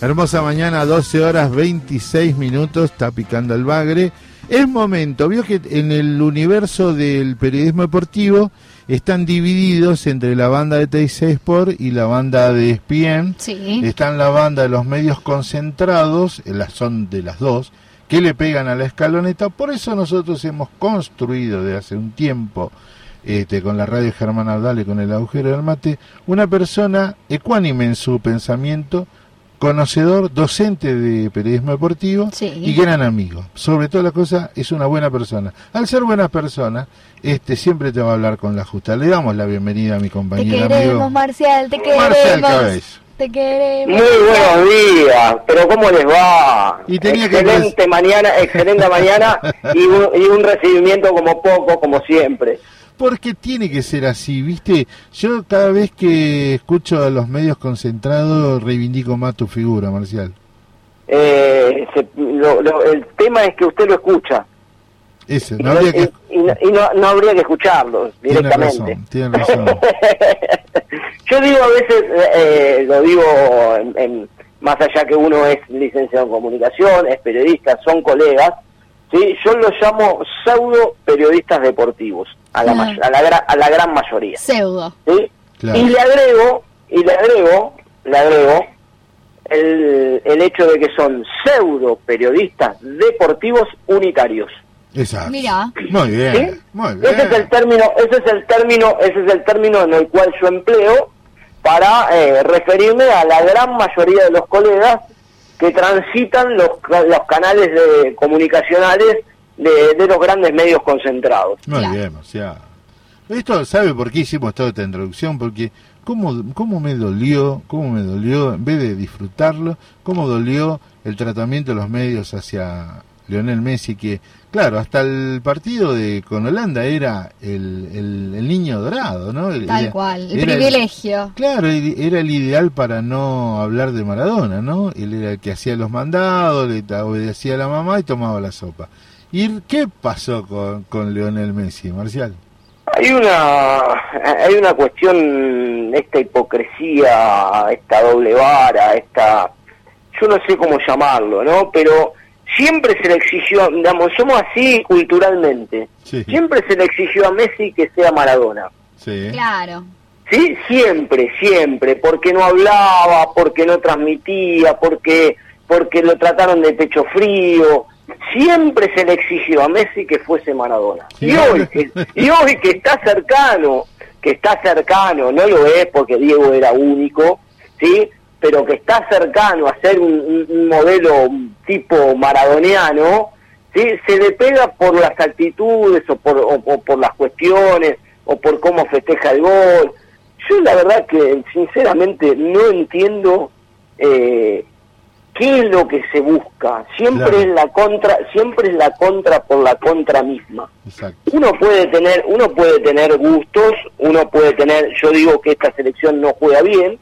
Hermosa mañana, 12 horas 26 minutos, está picando el bagre. Es momento, vio que en el universo del periodismo deportivo están divididos entre la banda de TIC Sport y la banda de ESPN. Sí. Están la banda de los medios concentrados, eh, las son de las dos, que le pegan a la escaloneta. Por eso nosotros hemos construido de hace un tiempo, este, con la radio Germán Aldale, con el agujero del mate, una persona ecuánime en su pensamiento, conocedor, docente de periodismo deportivo Sí. y gran amigo. Sobre toda la cosa, es una buena persona. Al ser buena persona, este, siempre te va a hablar con la justa. Le damos la bienvenida a mi Te compañero queremos, amigo. Marcial, te Marcial queremos. Cabello. Te queremos. Muy buenos días, pero ¿cómo les va? Y tenía que excelente mañana, excelente mañana [LAUGHS] y un, y un recibimiento como poco, como siempre. Porque tiene que ser así, ¿viste? Yo cada vez que escucho a los medios concentrados reivindico más tu figura, Marcial. Eh, se- lo- lo- el tema es que usted lo escucha Ese, y, no habría que... y- y no- y no- no habría que escucharlo Tiene directamente. razón, tiene razón. [LAUGHS] Yo digo a veces, eh, lo digo en- en- más allá que uno es licenciado en comunicación, es periodista, son colegas, ¿sí? yo los llamo pseudo periodistas deportivos, a la, Ah. may- a la, gra- a la gran mayoría. Pseudo. ¿sí? Claro. Y le agrego, y le agrego, le agrego el, el hecho de que son pseudo periodistas deportivos unitarios. Exacto. Mira. Muy bien, ¿Sí? muy bien. Ese es el término, ese es el término, ese es el término en el cual yo empleo para eh, referirme a la gran mayoría de los colegas que transitan los, ca- los canales de, comunicacionales de, de los grandes medios concentrados. Muy bien, Marcial. Esto, ¿sabe por qué hicimos toda esta introducción? Porque cómo, cómo me dolió, cómo me dolió, en vez de disfrutarlo, cómo dolió el tratamiento de los medios hacia Lionel Messi, que, claro, hasta el partido de con Holanda era el, el, el niño dorado, ¿no? Tal era- cual. El privilegio. Claro, era el ideal para no hablar de Maradona, ¿no? Él era el que hacía los mandados, le obedecía a la mamá y tomaba la sopa. ¿Y qué pasó con, con Lionel Messi, Marcial? Hay una, hay una cuestión, esta hipocresía, esta doble vara, esta, yo no sé cómo llamarlo, ¿no? Pero siempre se le exigió, digamos, somos así culturalmente, Sí, siempre se le exigió a Messi que sea Maradona. sí. Claro. Sí, siempre, siempre, porque no hablaba, porque no transmitía, porque porque lo trataron de pecho frío, siempre se le exigió a Messi que fuese Maradona. Sí. Y hoy, y hoy que está cercano, que está cercano, no lo es porque Diego era único, ¿sí? Pero que está cercano a ser un, modelo tipo maradoniano, ¿sí? Se le pega por las actitudes o por, o- o por las cuestiones o por cómo festeja el gol. Yo la verdad que sinceramente no entiendo eh, ¿qué es lo que se busca? Siempre Claro. es la contra, siempre es la contra por la contra misma. Exacto. Uno puede tener, uno puede tener gustos, uno puede tener, yo digo que esta selección no juega bien,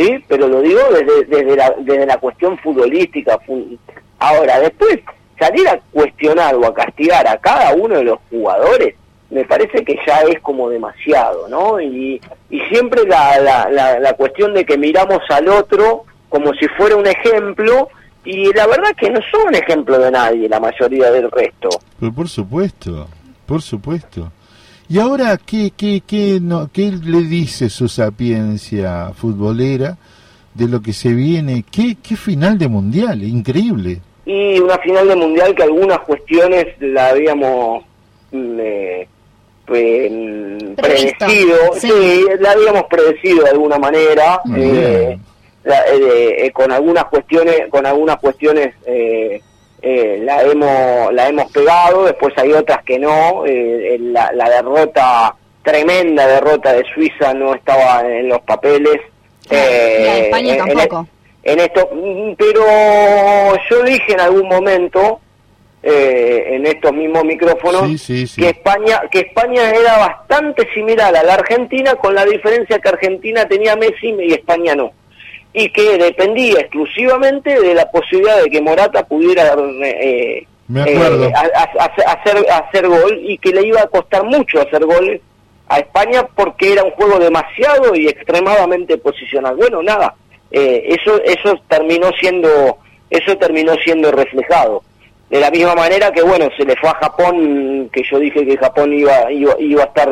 sí, pero lo digo desde, desde la, desde la cuestión futbolística. fu- Ahora, después salir a cuestionar o a castigar a cada uno de los jugadores, me parece que ya es como demasiado, ¿no? Y, y siempre la, la, la, la cuestión de que miramos al otro como si fuera un ejemplo, y la verdad que no son ejemplo de nadie la mayoría del resto. Pero por supuesto, por supuesto. Y ahora, ¿qué, qué, qué, no, qué le dice su sapiencia futbolera de lo que se viene? ¿Qué, qué final de mundial? Increíble. y una final de mundial que algunas cuestiones la habíamos mm, eh, mm, predecido, sí. sí. la habíamos predecido de alguna manera, eh, la- eh, eh, con algunas cuestiones, con algunas cuestiones eh, la hemos la hemos pegado, después hay otras que no, eh, la, la derrota tremenda derrota de Suiza no estaba en los papeles. y la de eh, España en- tampoco. en esto, mm, pero yo dije en algún momento eh, en estos mismos micrófonos Sí, sí, sí. que España que España era bastante similar a la Argentina con la diferencia que Argentina tenía Messi y España no y que dependía exclusivamente de la posibilidad de que Morata pudiera eh, Me eh, a- a- a- hacer hacer gol y que le iba a costar mucho hacer goles a España porque era un juego demasiado y extremadamente posicional. Bueno, nada, eh, eso eso terminó siendo eso terminó siendo reflejado. De la misma manera que bueno, se le fue a Japón, que yo dije que Japón iba iba, iba a estar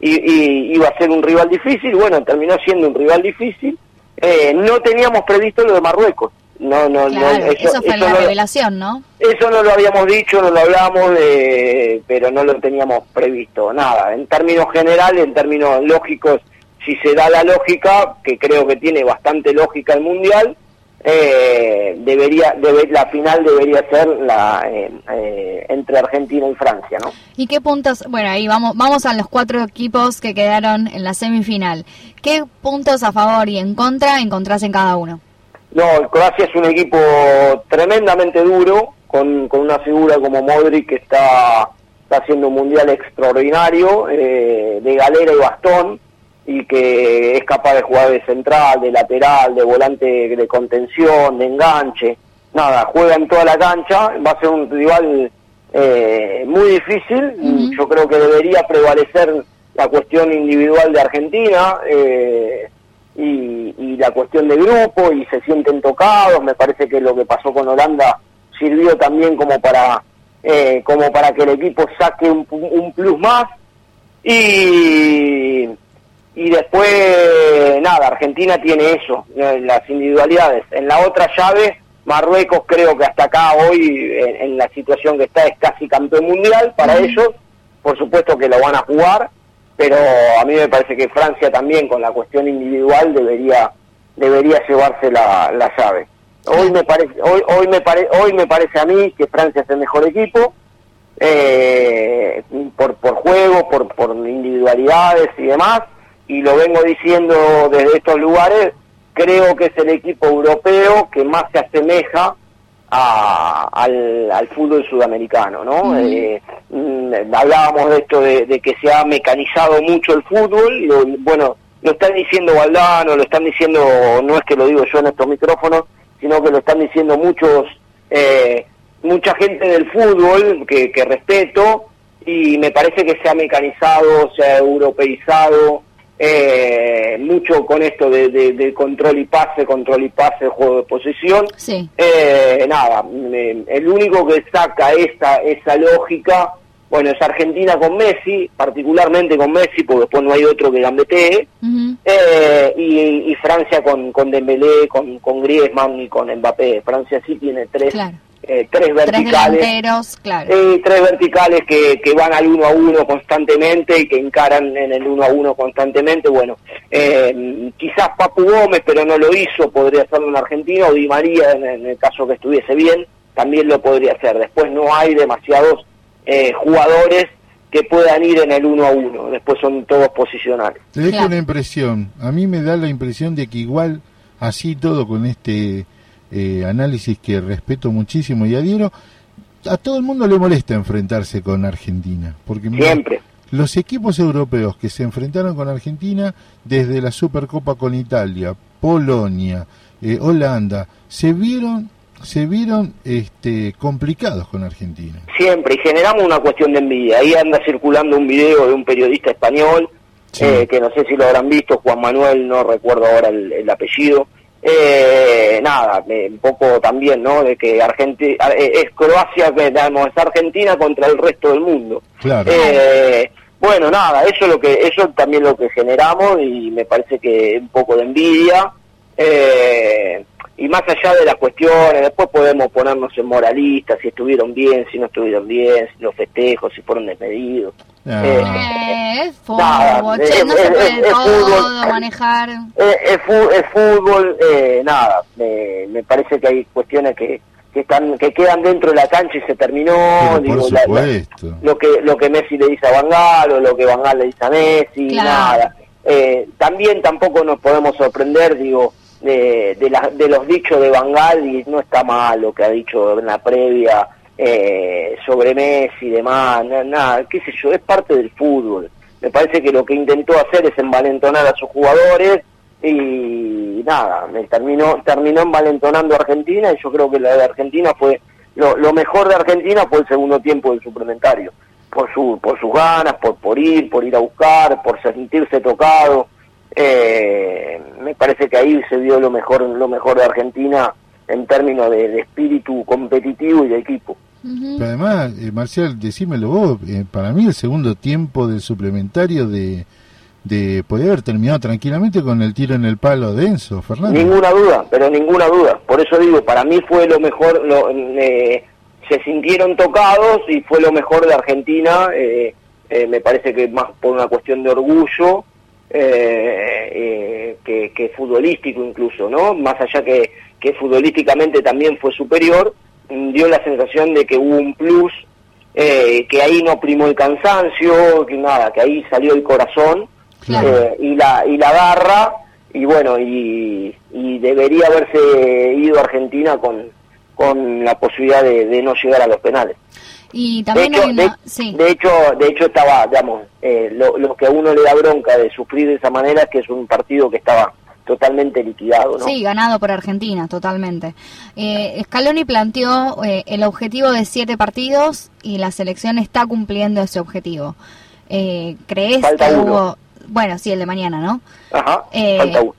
iba a ser un rival difícil, bueno, terminó siendo un rival difícil. Eh, no teníamos previsto lo de Marruecos. No, no, Claro, no, eso, fue eso la no- revelación, ¿no? eso no lo habíamos dicho, no lo hablamos, eh, pero no lo teníamos previsto. Nada, en términos generales, en términos lógicos, si se da la lógica, que creo que tiene bastante lógica el Mundial, eh, debería, debe- la final debería ser la eh, eh, entre Argentina y Francia, ¿no? ¿Y qué puntos? Bueno, ahí vamos, vamos a los cuatro equipos que quedaron en la semifinal. ¿Qué puntos a favor y en contra encontrás en cada uno? No, Croacia es un equipo tremendamente duro, con, con una figura como Modric que está, está haciendo un mundial extraordinario, eh, de galera y bastón, y que es capaz de jugar de central, de lateral, de volante de contención, de enganche. Nada, juega en toda la cancha, va a ser un rival eh, muy difícil. Ujú. Yo creo que debería prevalecer la cuestión individual de Argentina. eh, y, y la cuestión de grupo y se sienten tocados me parece que lo que pasó con Holanda sirvió también como para eh, como para que el equipo saque un, un plus más y y después nada Argentina tiene eso eh, las individualidades. En la otra llave Marruecos creo que hasta acá hoy en, en la situación que está es casi campeón mundial para ellos. Por supuesto que lo van a jugar pero a mí me parece que Francia también con la cuestión individual debería debería llevarse la, la llave. Hoy me parece hoy hoy me pare, hoy me parece a mí que Francia es el mejor equipo eh, por por juego, por por individualidades y demás y lo vengo diciendo desde estos lugares, creo que es el equipo europeo que más se asemeja a- al, al fútbol sudamericano, ¿no? Eh, mm, hablábamos de esto de, de que se ha mecanizado mucho el fútbol, y lo- bueno, lo están diciendo Valdano, lo están diciendo, no es que lo digo yo en estos micrófonos, sino que lo están diciendo muchos, eh, mucha gente del fútbol que, que respeto, y me parece que se ha mecanizado, se ha europeizado, eh, mucho con esto de, de- de control y pase, control y pase, juego de posición. Sí. Eh, nada, el único que saca esa, esa lógica, bueno, es Argentina con Messi, particularmente con Messi, porque después no hay otro que gambetee, eh, y, y Francia con, con Dembélé, con, con Griezmann y con Mbappé. Francia sí tiene tres, Claro. Eh, tres Tres verticales. delanteros, claro. Eh, tres verticales que, que van al uno a uno constantemente y que encaran en el uno a uno constantemente. Bueno, eh, quizás Papu Gómez, pero no lo hizo, podría hacerlo en Argentina, o Di María, en, en el caso que estuviese bien, también lo podría hacer. Después no hay demasiados eh, jugadores que puedan ir en el uno a uno, después son todos posicionales. Te dejo Claro. una impresión. A mí me da la impresión de que igual, así todo con este eh, análisis que respeto muchísimo y adhiero. A todo el mundo le molesta enfrentarse con Argentina, porque mira, Siempre. los equipos europeos que se enfrentaron con Argentina desde la Supercopa con Italia, Polonia, eh, Holanda, se vieron se vieron este, complicados con Argentina. Siempre, y generamos una cuestión de envidia. Ahí anda circulando un video de un periodista español, eh, que no sé si lo habrán visto, Juan Manuel, no recuerdo ahora el, el apellido. Eh, nada, eh, un poco también, ¿no? De que Argentina, es Croacia, que, es Argentina contra el resto del mundo. Claro. Eh, bueno, nada, eso es lo que, eso también lo que generamos y me parece que un poco de envidia. Eh, y más allá de las cuestiones, después podemos ponernos en moralistas, si estuvieron bien, si no estuvieron bien, si los festejos, si fueron desmedidos. Ah. Eh, es Nada, fútbol, es- che, no es- se es- puede es todo manejar. Eh, es, es fútbol, eh, nada, me, me parece que hay cuestiones que, que están que quedan dentro de la cancha y se terminó. Digo, la- lo que lo que Messi le dice a Van Gaal o lo que Van Gaal le dice a Messi, Claro. nada. Eh, también tampoco nos podemos sorprender, digo, de, de, de los dichos de Van Gaal y no está mal lo que ha dicho en la previa eh, sobre Messi y demás, na- nada, qué sé yo, es parte del fútbol. Me parece que lo que intentó hacer es envalentonar a sus jugadores y nada, me terminó terminó envalentonando a Argentina y yo creo que la de Argentina fue lo, lo mejor de Argentina fue el segundo tiempo del suplementario por su por sus ganas por por ir por ir a buscar por sentirse tocado eh, me parece que ahí se vio lo mejor lo mejor de Argentina en términos de, de espíritu competitivo y de equipo Pero además, eh, Marcial, decímelo vos, eh, para mí el segundo tiempo del suplementario de, de podía haber terminado tranquilamente con el tiro en el palo de Enzo Fernández. Ninguna duda, pero ninguna duda. Por eso digo, para mí fue lo mejor, lo, eh, se sintieron tocados y fue lo mejor de Argentina. eh, eh, me parece que más por una cuestión de orgullo eh, eh, que, que futbolístico incluso, ¿no? Más allá que, que futbolísticamente también fue superior, mm, dio la sensación de que hubo un plus, eh, que ahí no primó el cansancio, que nada, que ahí salió el corazón eh, y la y la garra y bueno y, y debería haberse ido Argentina con con la posibilidad de, de no llegar a los penales Y de también hecho, hay una... de, sí. de hecho de hecho estaba digamos eh, lo, lo que a uno le da bronca de sufrir de esa manera es que es un partido que estaba totalmente liquidado no Sí, ganado por Argentina, totalmente. Eh, Scaloni planteó eh, el objetivo de siete partidos y la selección está cumpliendo ese objetivo. Eh, ¿Crees Falta que uno. hubo... Bueno, sí, el de mañana, ¿no? Ajá, Eh, falta uno.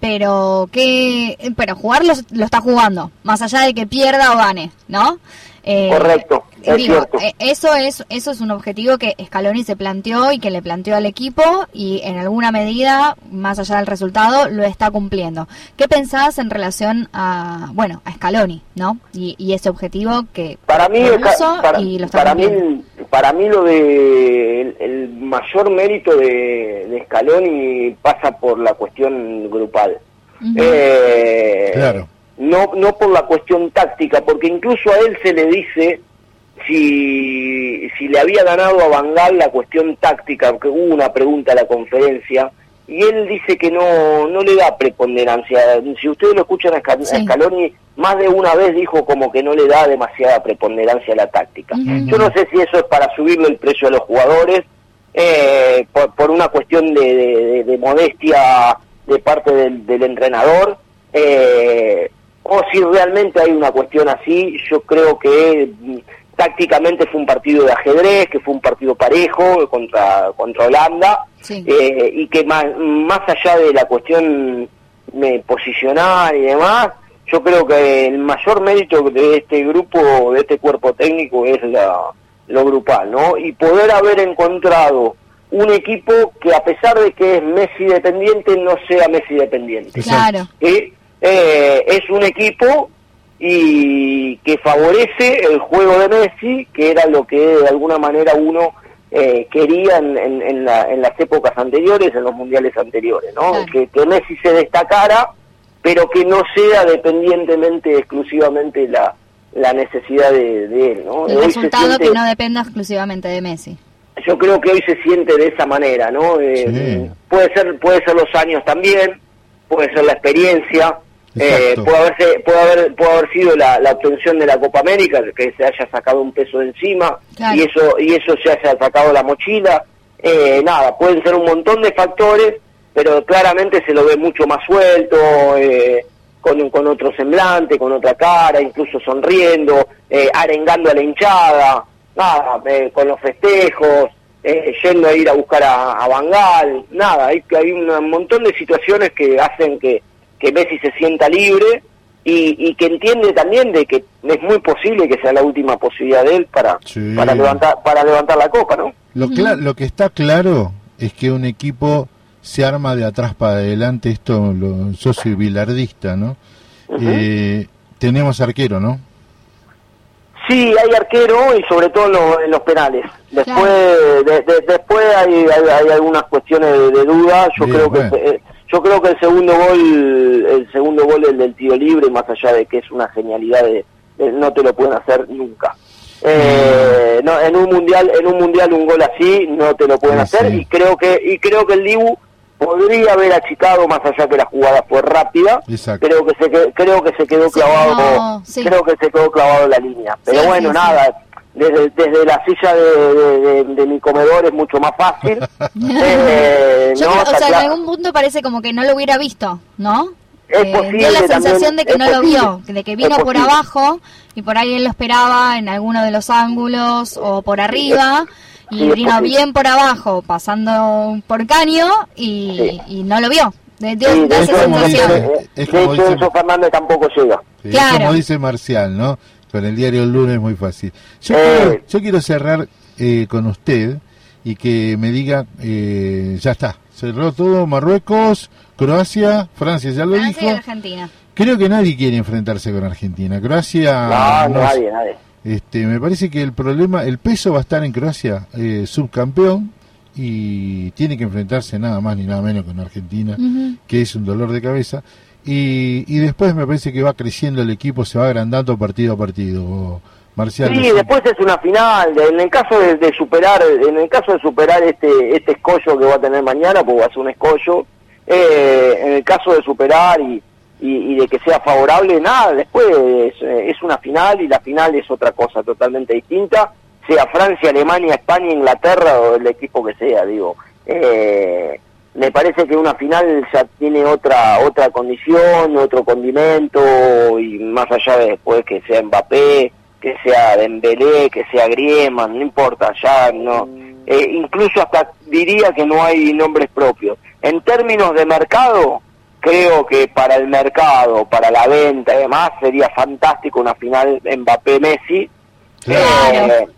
Pero que... Pero jugar lo, lo está jugando, más allá de que pierda o gane, ¿no? Eh, correcto es Digo, cierto eh, eso es eso es un objetivo que Scaloni se planteó y que le planteó al equipo y en alguna medida, más allá del resultado, lo está cumpliendo. ¿Qué pensás en relación a, bueno, a Scaloni, ¿no? Y, y ese objetivo que para mí para, y lo está para cumpliendo. mí para mí lo de el, el mayor mérito de, de Scaloni pasa por la cuestión grupal Eh, Claro. no no por la cuestión táctica porque incluso a él se le dice si si le había ganado a Bangal la cuestión táctica porque hubo una pregunta a la conferencia y él dice que no no le da preponderancia. Si ustedes lo escuchan a. Scaloni más de una vez dijo como que no le da demasiada preponderancia a la táctica. Yo no sé si eso es para subirle el precio a los jugadores eh, por, por una cuestión de, de- de- de modestia de parte del, del entrenador eh, o si realmente hay una cuestión así yo creo que mm, tácticamente fue un partido de ajedrez que fue un partido parejo contra contra Holanda Sí. eh, y que más, más allá de la cuestión eh, posicional y demás, yo creo que el mayor mérito de este grupo, de este cuerpo técnico, es la, lo grupal, ¿no? Y poder haber encontrado un equipo que a pesar de que es Messi dependiente, no sea Messi dependiente. Claro. ¿sí? Eh, es un equipo y que favorece el juego de Messi, que era lo que de alguna manera uno eh, quería en, en- en la- en las épocas anteriores, en los mundiales anteriores, ¿no? Claro. Que, que Messi se destacara, pero que no sea dependientemente, exclusivamente la, la necesidad de, de él, ¿no? El Hoy resultado siente- que no dependa exclusivamente de Messi. yo creo que hoy se siente de esa manera, ¿no? Eh, Sí. Puede ser, puede ser los años también, puede ser la experiencia, Eh, puede, haberse, puede, haber, puede haber sido la, la obtención de la Copa América, que se haya sacado un peso de encima Claro. y eso y eso se haya sacado la mochila. Eh, nada, pueden ser un montón de factores, pero claramente se lo ve mucho más suelto, eh, con, con otro semblante, con otra cara, incluso sonriendo, eh, arengando a la hinchada, nada, eh, con los festejos, eh, yendo a ir a buscar a, a Bangal, nada, hay, hay un montón de situaciones que hacen que, que Messi se sienta libre y, y que entiende también de que es muy posible que sea la última posibilidad de él para, Sí. para levantar para levantar la copa, ¿no? Lo, lo que está claro es que un equipo se arma de atrás para adelante, esto lo, soy bilardista, ¿no? Eh, tenemos arquero, ¿no? Sí, hay arquero y sobre todo en, lo- en los penales. Después de- de- después hay, hay, hay algunas cuestiones de, de duda. Yo Bien, creo bueno. que eh, yo creo que el segundo gol el segundo gol el del tiro libre más allá de que es una genialidad de, de- no te lo pueden hacer nunca. Eh, no, en un mundial en un mundial un gol así no te lo pueden Sí, hacer sí. y creo que y creo que el Dibu podría haber achicado más allá que la jugada fue rápida Exacto. creo que se creo que se quedó Sí, clavado no, sí. creo que se quedó clavado en la línea pero Sí, bueno sí, sí. nada desde, desde la silla de, de- de- de mi comedor es mucho más fácil [LAUGHS] Eh, Yo no, creo- o sea, en algún punto parece como que no lo hubiera visto, ¿no? Es Eh, posible dio la sensación de que no lo vio, de que vino por abajo y por ahí él lo esperaba en alguno de los ángulos o por arriba y sí, vino posible. bien por abajo pasando por caño y, y no lo vio. De, dio- Sí, de esa hecho, sensación. de- Es de como hecho, dice- Enzo Fernández tampoco llega Sí, Claro. Como dice Marcial, ¿no? Con el diario El Lunes es muy fácil. Yo, Eh. quiero, yo quiero cerrar eh, con usted y que me diga, eh, ya está, cerró todo, Marruecos, Croacia, Francia, ya lo Francia y dijo. Argentina. Creo que nadie quiere enfrentarse con Argentina. Croacia, no, no- nadie nadie este, me parece que el problema, el peso va a estar en Croacia, eh, subcampeón, y tiene que enfrentarse nada más ni nada menos con Argentina, que es un dolor de cabeza. Y, y después me parece que va creciendo el equipo, se va agrandando partido a partido. Marcial, Sí, después es una final. En el caso de, de superar, en el caso de superar este este escollo que va a tener mañana, porque va a ser un escollo. eh, en el caso de superar y, y, y de que sea favorable, nada. Después es, es una final y la final es otra cosa totalmente distinta. Sea Francia, Alemania, España, Inglaterra o el equipo que sea, digo. Eh, me parece que una final ya tiene otra otra condición, otro condimento y más allá de después que sea Mbappé, que sea Dembélé, que sea Griezmann, no importa, ya no. Eh, incluso hasta diría que no hay nombres propios. En términos de mercado, creo que para el mercado, para la venta y demás, sería fantástico una final Mbappé-Messi. Claro. Eh,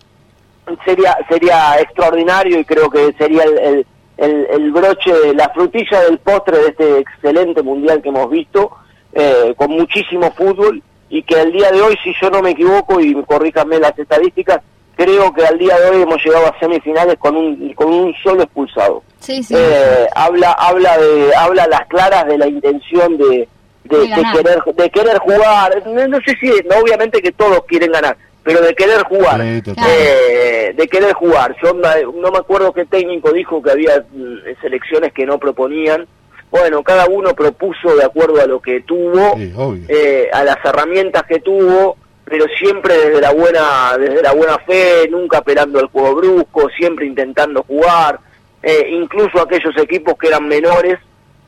sería sería extraordinario y creo que sería el, el, el, el broche, la frutilla del postre de este excelente mundial que hemos visto, eh, con muchísimo fútbol y que al día de hoy, si yo no me equivoco y corríjame las estadísticas, creo que al día de hoy hemos llegado a semifinales con un con un solo expulsado. Sí, sí. Eh, habla habla de habla a las claras de la intención de de, querer de querer jugar no, no sé si no, obviamente que todos quieren ganar pero de querer jugar. Sí, eh, de querer jugar. Yo no me acuerdo qué técnico dijo que había mm, selecciones que no proponían. Bueno cada uno propuso de acuerdo a lo que tuvo Sí, eh, a las herramientas que tuvo, pero siempre desde la buena desde la buena fe, nunca apelando al juego brusco, siempre intentando jugar, eh, incluso aquellos equipos que eran menores,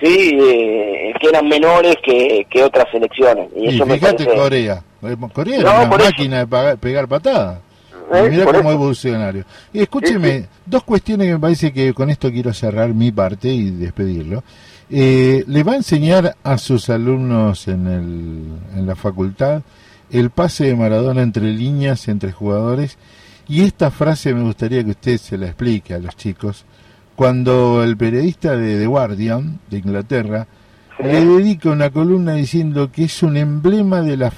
sí, eh, que eran menores que, que otras selecciones. Y, Y eso me fíjate parece- Corea. Eh, Corea No, era una eso. máquina de pagar- pegar patadas. ¿Eh? Mira Por cómo eso. evolucionario. Y escúcheme, Sí, dos cuestiones que me parece que con esto quiero cerrar mi parte y despedirlo. Eh, ¿Le va a enseñar a sus alumnos en, el, en la facultad el pase de Maradona entre líneas, entre jugadores? Y esta frase me gustaría que usted se la explique a los chicos. Cuando el periodista de The Guardian, de Inglaterra, le dedica una columna diciendo que es un emblema de la,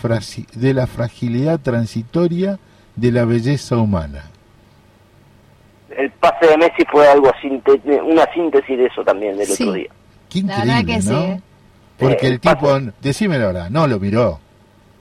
de la fragilidad transitoria de la belleza humana. El pase de Messi fue algo una síntesis de eso también del Sí. otro día. Qué La increíble, verdad que sí, ¿no? ¿eh? Porque Eh, el el tipo, pase- decime la verdad, no lo miró.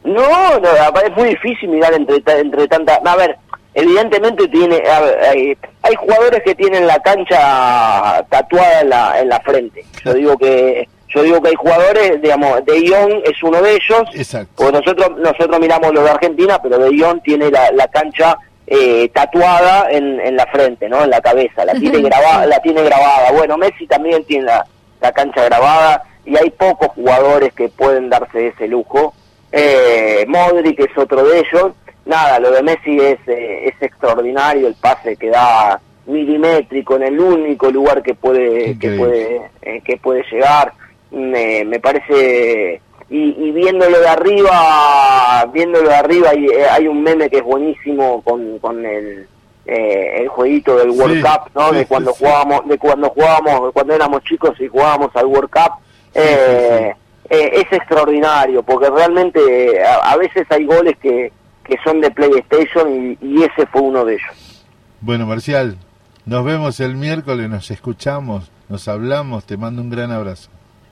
No, no, es muy difícil mirar entre ta- entre tanta. A ver, evidentemente tiene, hay, hay jugadores que tienen la cancha tatuada en la en la frente. Yo digo que Yo digo que hay jugadores, digamos, De Jong es uno de ellos, Exacto. porque nosotros nosotros miramos lo de Argentina, pero De Jong tiene la, la cancha eh, tatuada en, en la frente, ¿no? En la cabeza, la tiene grabada, la tiene grabada. Bueno, Messi también tiene la, la cancha grabada y hay pocos jugadores que pueden darse ese lujo. Eh, Modric es otro de ellos. Nada, lo de Messi es, eh, es extraordinario, el pase que da milimétrico en el único lugar que puede que puede eh, que puede llegar. Me, me parece y, y viéndolo de arriba, viéndolo de arriba hay, eh, hay un meme que es buenísimo con, con el eh, el jueguito del World Sí, Cup, ¿no? sí, de cuando sí. jugábamos, de cuando jugábamos, cuando éramos chicos y jugábamos al World Cup. Eh, eh, es extraordinario porque realmente a, a veces hay goles que, que son de PlayStation y, y ese fue uno de ellos. Bueno, Marcial, nos vemos el miércoles, nos escuchamos, nos hablamos, te mando un gran abrazo.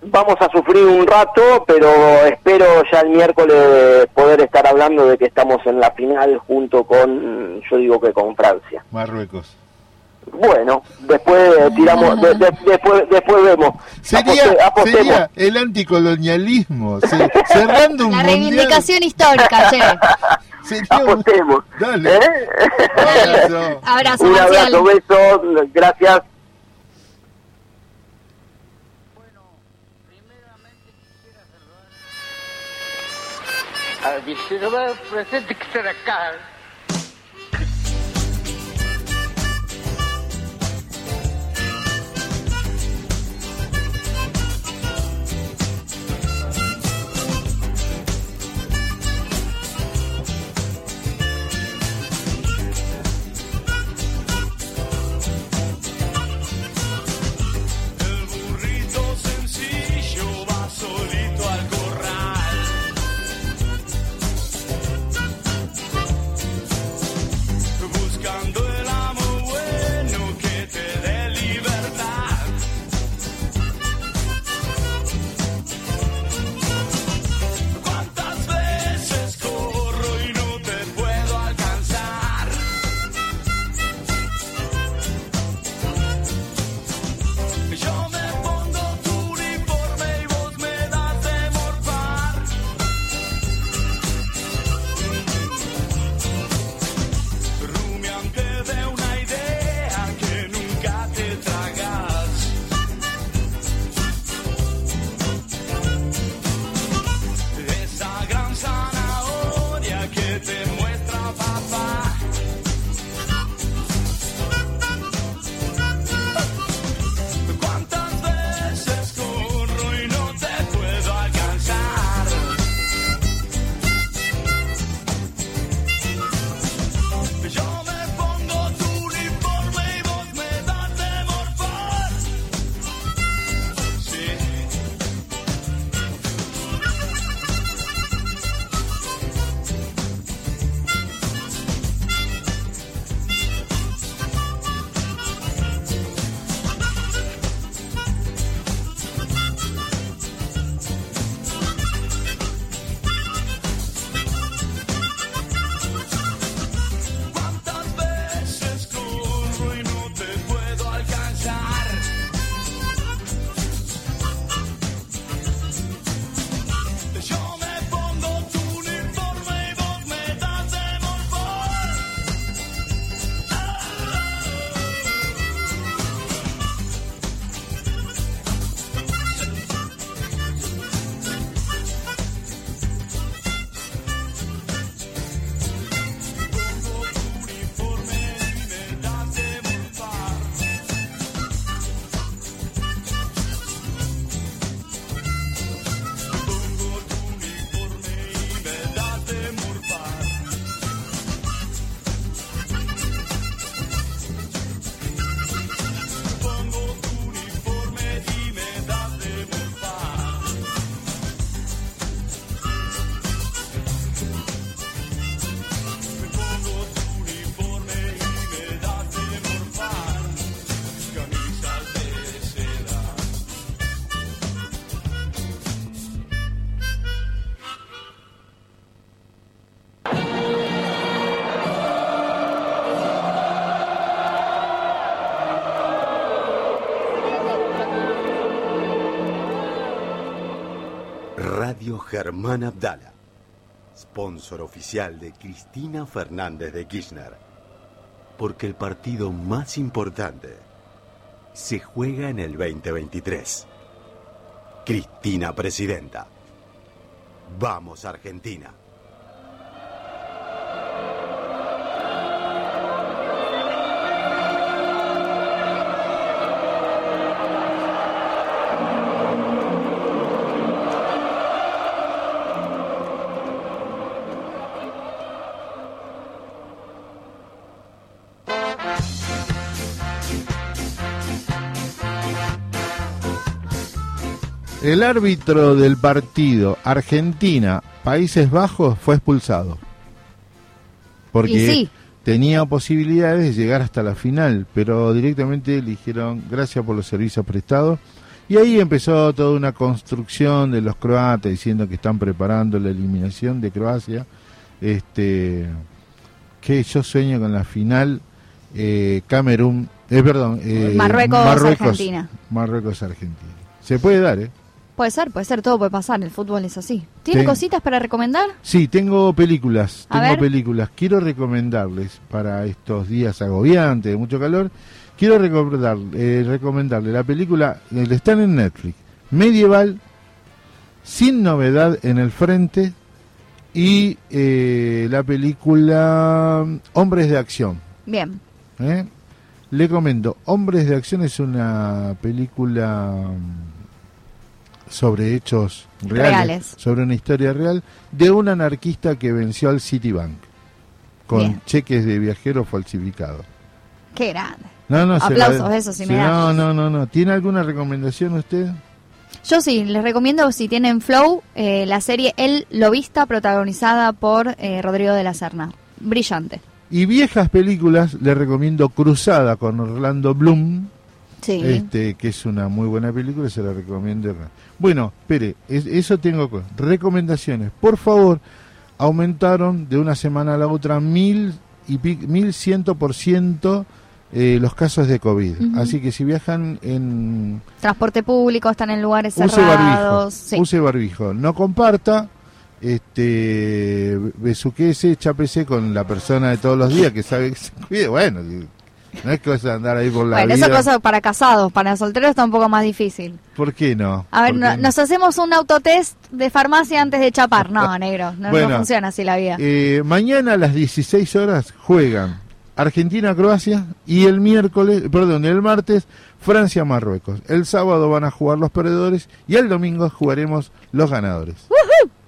Vamos a sufrir un rato, pero espero ya el miércoles poder estar hablando de que estamos en la final junto con, yo digo que con Francia. Marruecos. Bueno, después eh, tiramos, de- de- después, después vemos. Sería, Aposte- apostemos. sería el anticolonialismo, se- cerrando un La mundial. reivindicación histórica, che. [LAUGHS] Sería un- Apostemos. Dale. ¿Eh? Abrazo. [LAUGHS] Abrazo, Un abrazo, besos, gracias. al visitador presente que estar acá. Germán Abdala, sponsor oficial de Cristina Fernández de Kirchner. Porque el partido más importante se juega en el 2023. Cristina Presidenta. Vamos Argentina. Árbitro del partido Argentina Países Bajos fue expulsado. Porque sí. tenía posibilidades de llegar hasta la final, pero directamente le dijeron gracias por los servicios prestados. Y ahí empezó toda una construcción de los croatas diciendo que están preparando la eliminación de Croacia. Este, que yo sueño con la final eh, Camerún, eh, perdón, eh, Marruecos, Argentina. Marruecos Argentina. Se puede dar, ¿eh? Puede ser, puede ser, todo puede pasar, el fútbol es así. ¿Tiene cositas para recomendar? Sí, tengo películas, A tengo ver. películas. Quiero recomendarles para estos días agobiantes de mucho calor, quiero recomendar, eh, recomendarle la película, eh, están en Netflix, Medieval, sin novedad en el frente, y eh, la película mm, Hombres de Acción. Bien. ¿eh? Le comento, Hombres de Acción es una película mm, sobre hechos reales, Reales. sobre una historia real de un anarquista que venció al Citibank con Bien. cheques de viajeros falsificados. Qué grande. No, no, Aplausos, la- eso sí se- me da. No, no, no, no. ¿Tiene alguna recomendación usted? Yo sí, les recomiendo si tienen Flow, eh, la serie El Lobista, protagonizada por eh, Rodrigo de la Serna. Brillante. Y viejas películas, le recomiendo Cruzada con Orlando Bloom, Sí. este, que es una muy buena película, se la recomiendo. Bueno, espere, es- eso tengo co- recomendaciones. Por favor, aumentaron de una semana a la otra mil y mil ciento por ciento eh, los casos de COVID. Así que si viajan en Transporte público, están en lugares use barbijo, cerrados. Sí. use barbijo, no comparta, este, besuquese, chápese con la persona de todos los días que sabe que se cuide. Bueno, no es cosa de andar ahí por la Bueno, vida. esa cosa para casados, para solteros está un poco más difícil. ¿Por qué no? A ver, ¿Por no- no? nos hacemos un autotest de farmacia antes de chapar. No, [LAUGHS] negro, no, no Bueno, funciona así la vida. Eh, mañana a las 16 horas juegan Argentina-Croacia y el miércoles, perdón, el martes Francia-Marruecos. El sábado van a jugar los perdedores y el domingo jugaremos los ganadores.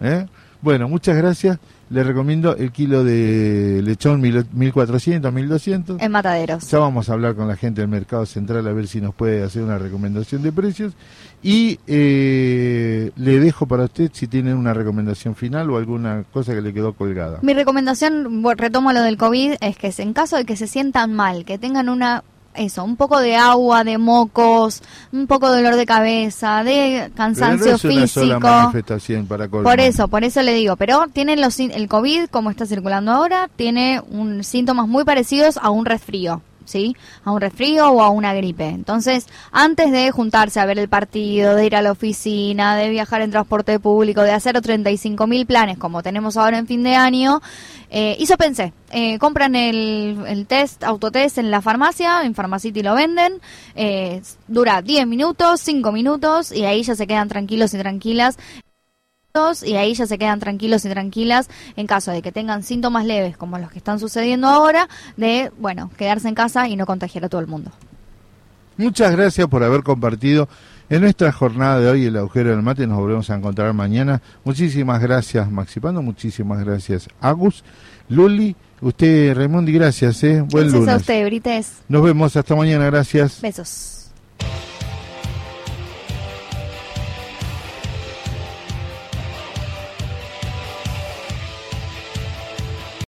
¿Eh? Bueno, muchas gracias. Les recomiendo el kilo de lechón mil- 1400, 1200. En Mataderos. Ya vamos a hablar con la gente del Mercado Central a ver si nos puede hacer una recomendación de precios. Y eh, le dejo para usted si tiene una recomendación final o alguna cosa que le quedó colgada. Mi recomendación, retomo lo del COVID, es que en caso de que se sientan mal, que tengan una eso, un poco de agua, de mocos, un poco de dolor de cabeza, de Pero cansancio no es una sola físico. manifestación para colmo. Por eso, por eso le digo, pero tienen los el COVID como está circulando ahora, tiene un síntomas muy parecidos a un resfrío, ¿sí? A un resfrío o a una gripe. Entonces, antes de juntarse a ver el partido, de ir a la oficina, de viajar en transporte público, de hacer 35 mil planes como tenemos ahora en fin de año, eh, hizo pensé, eh, compran el, el test, autotest en la farmacia, en Pharmacity lo venden, eh, dura 10 minutos, 5 minutos y ahí ya se quedan tranquilos y tranquilas y ahí ya se quedan tranquilos y tranquilas en caso de que tengan síntomas leves como los que están sucediendo ahora, de, bueno, quedarse en casa y no contagiar a todo el mundo. Muchas gracias por haber compartido en nuestra jornada de hoy el agujero del mate. Nos volvemos a encontrar mañana. Muchísimas gracias, Maxipando. Muchísimas gracias, Agus. Luli, usted, Raimundi, gracias. ¿eh? Buen Gracias a lunes. usted, Brites. Nos vemos hasta mañana. Gracias. Besos.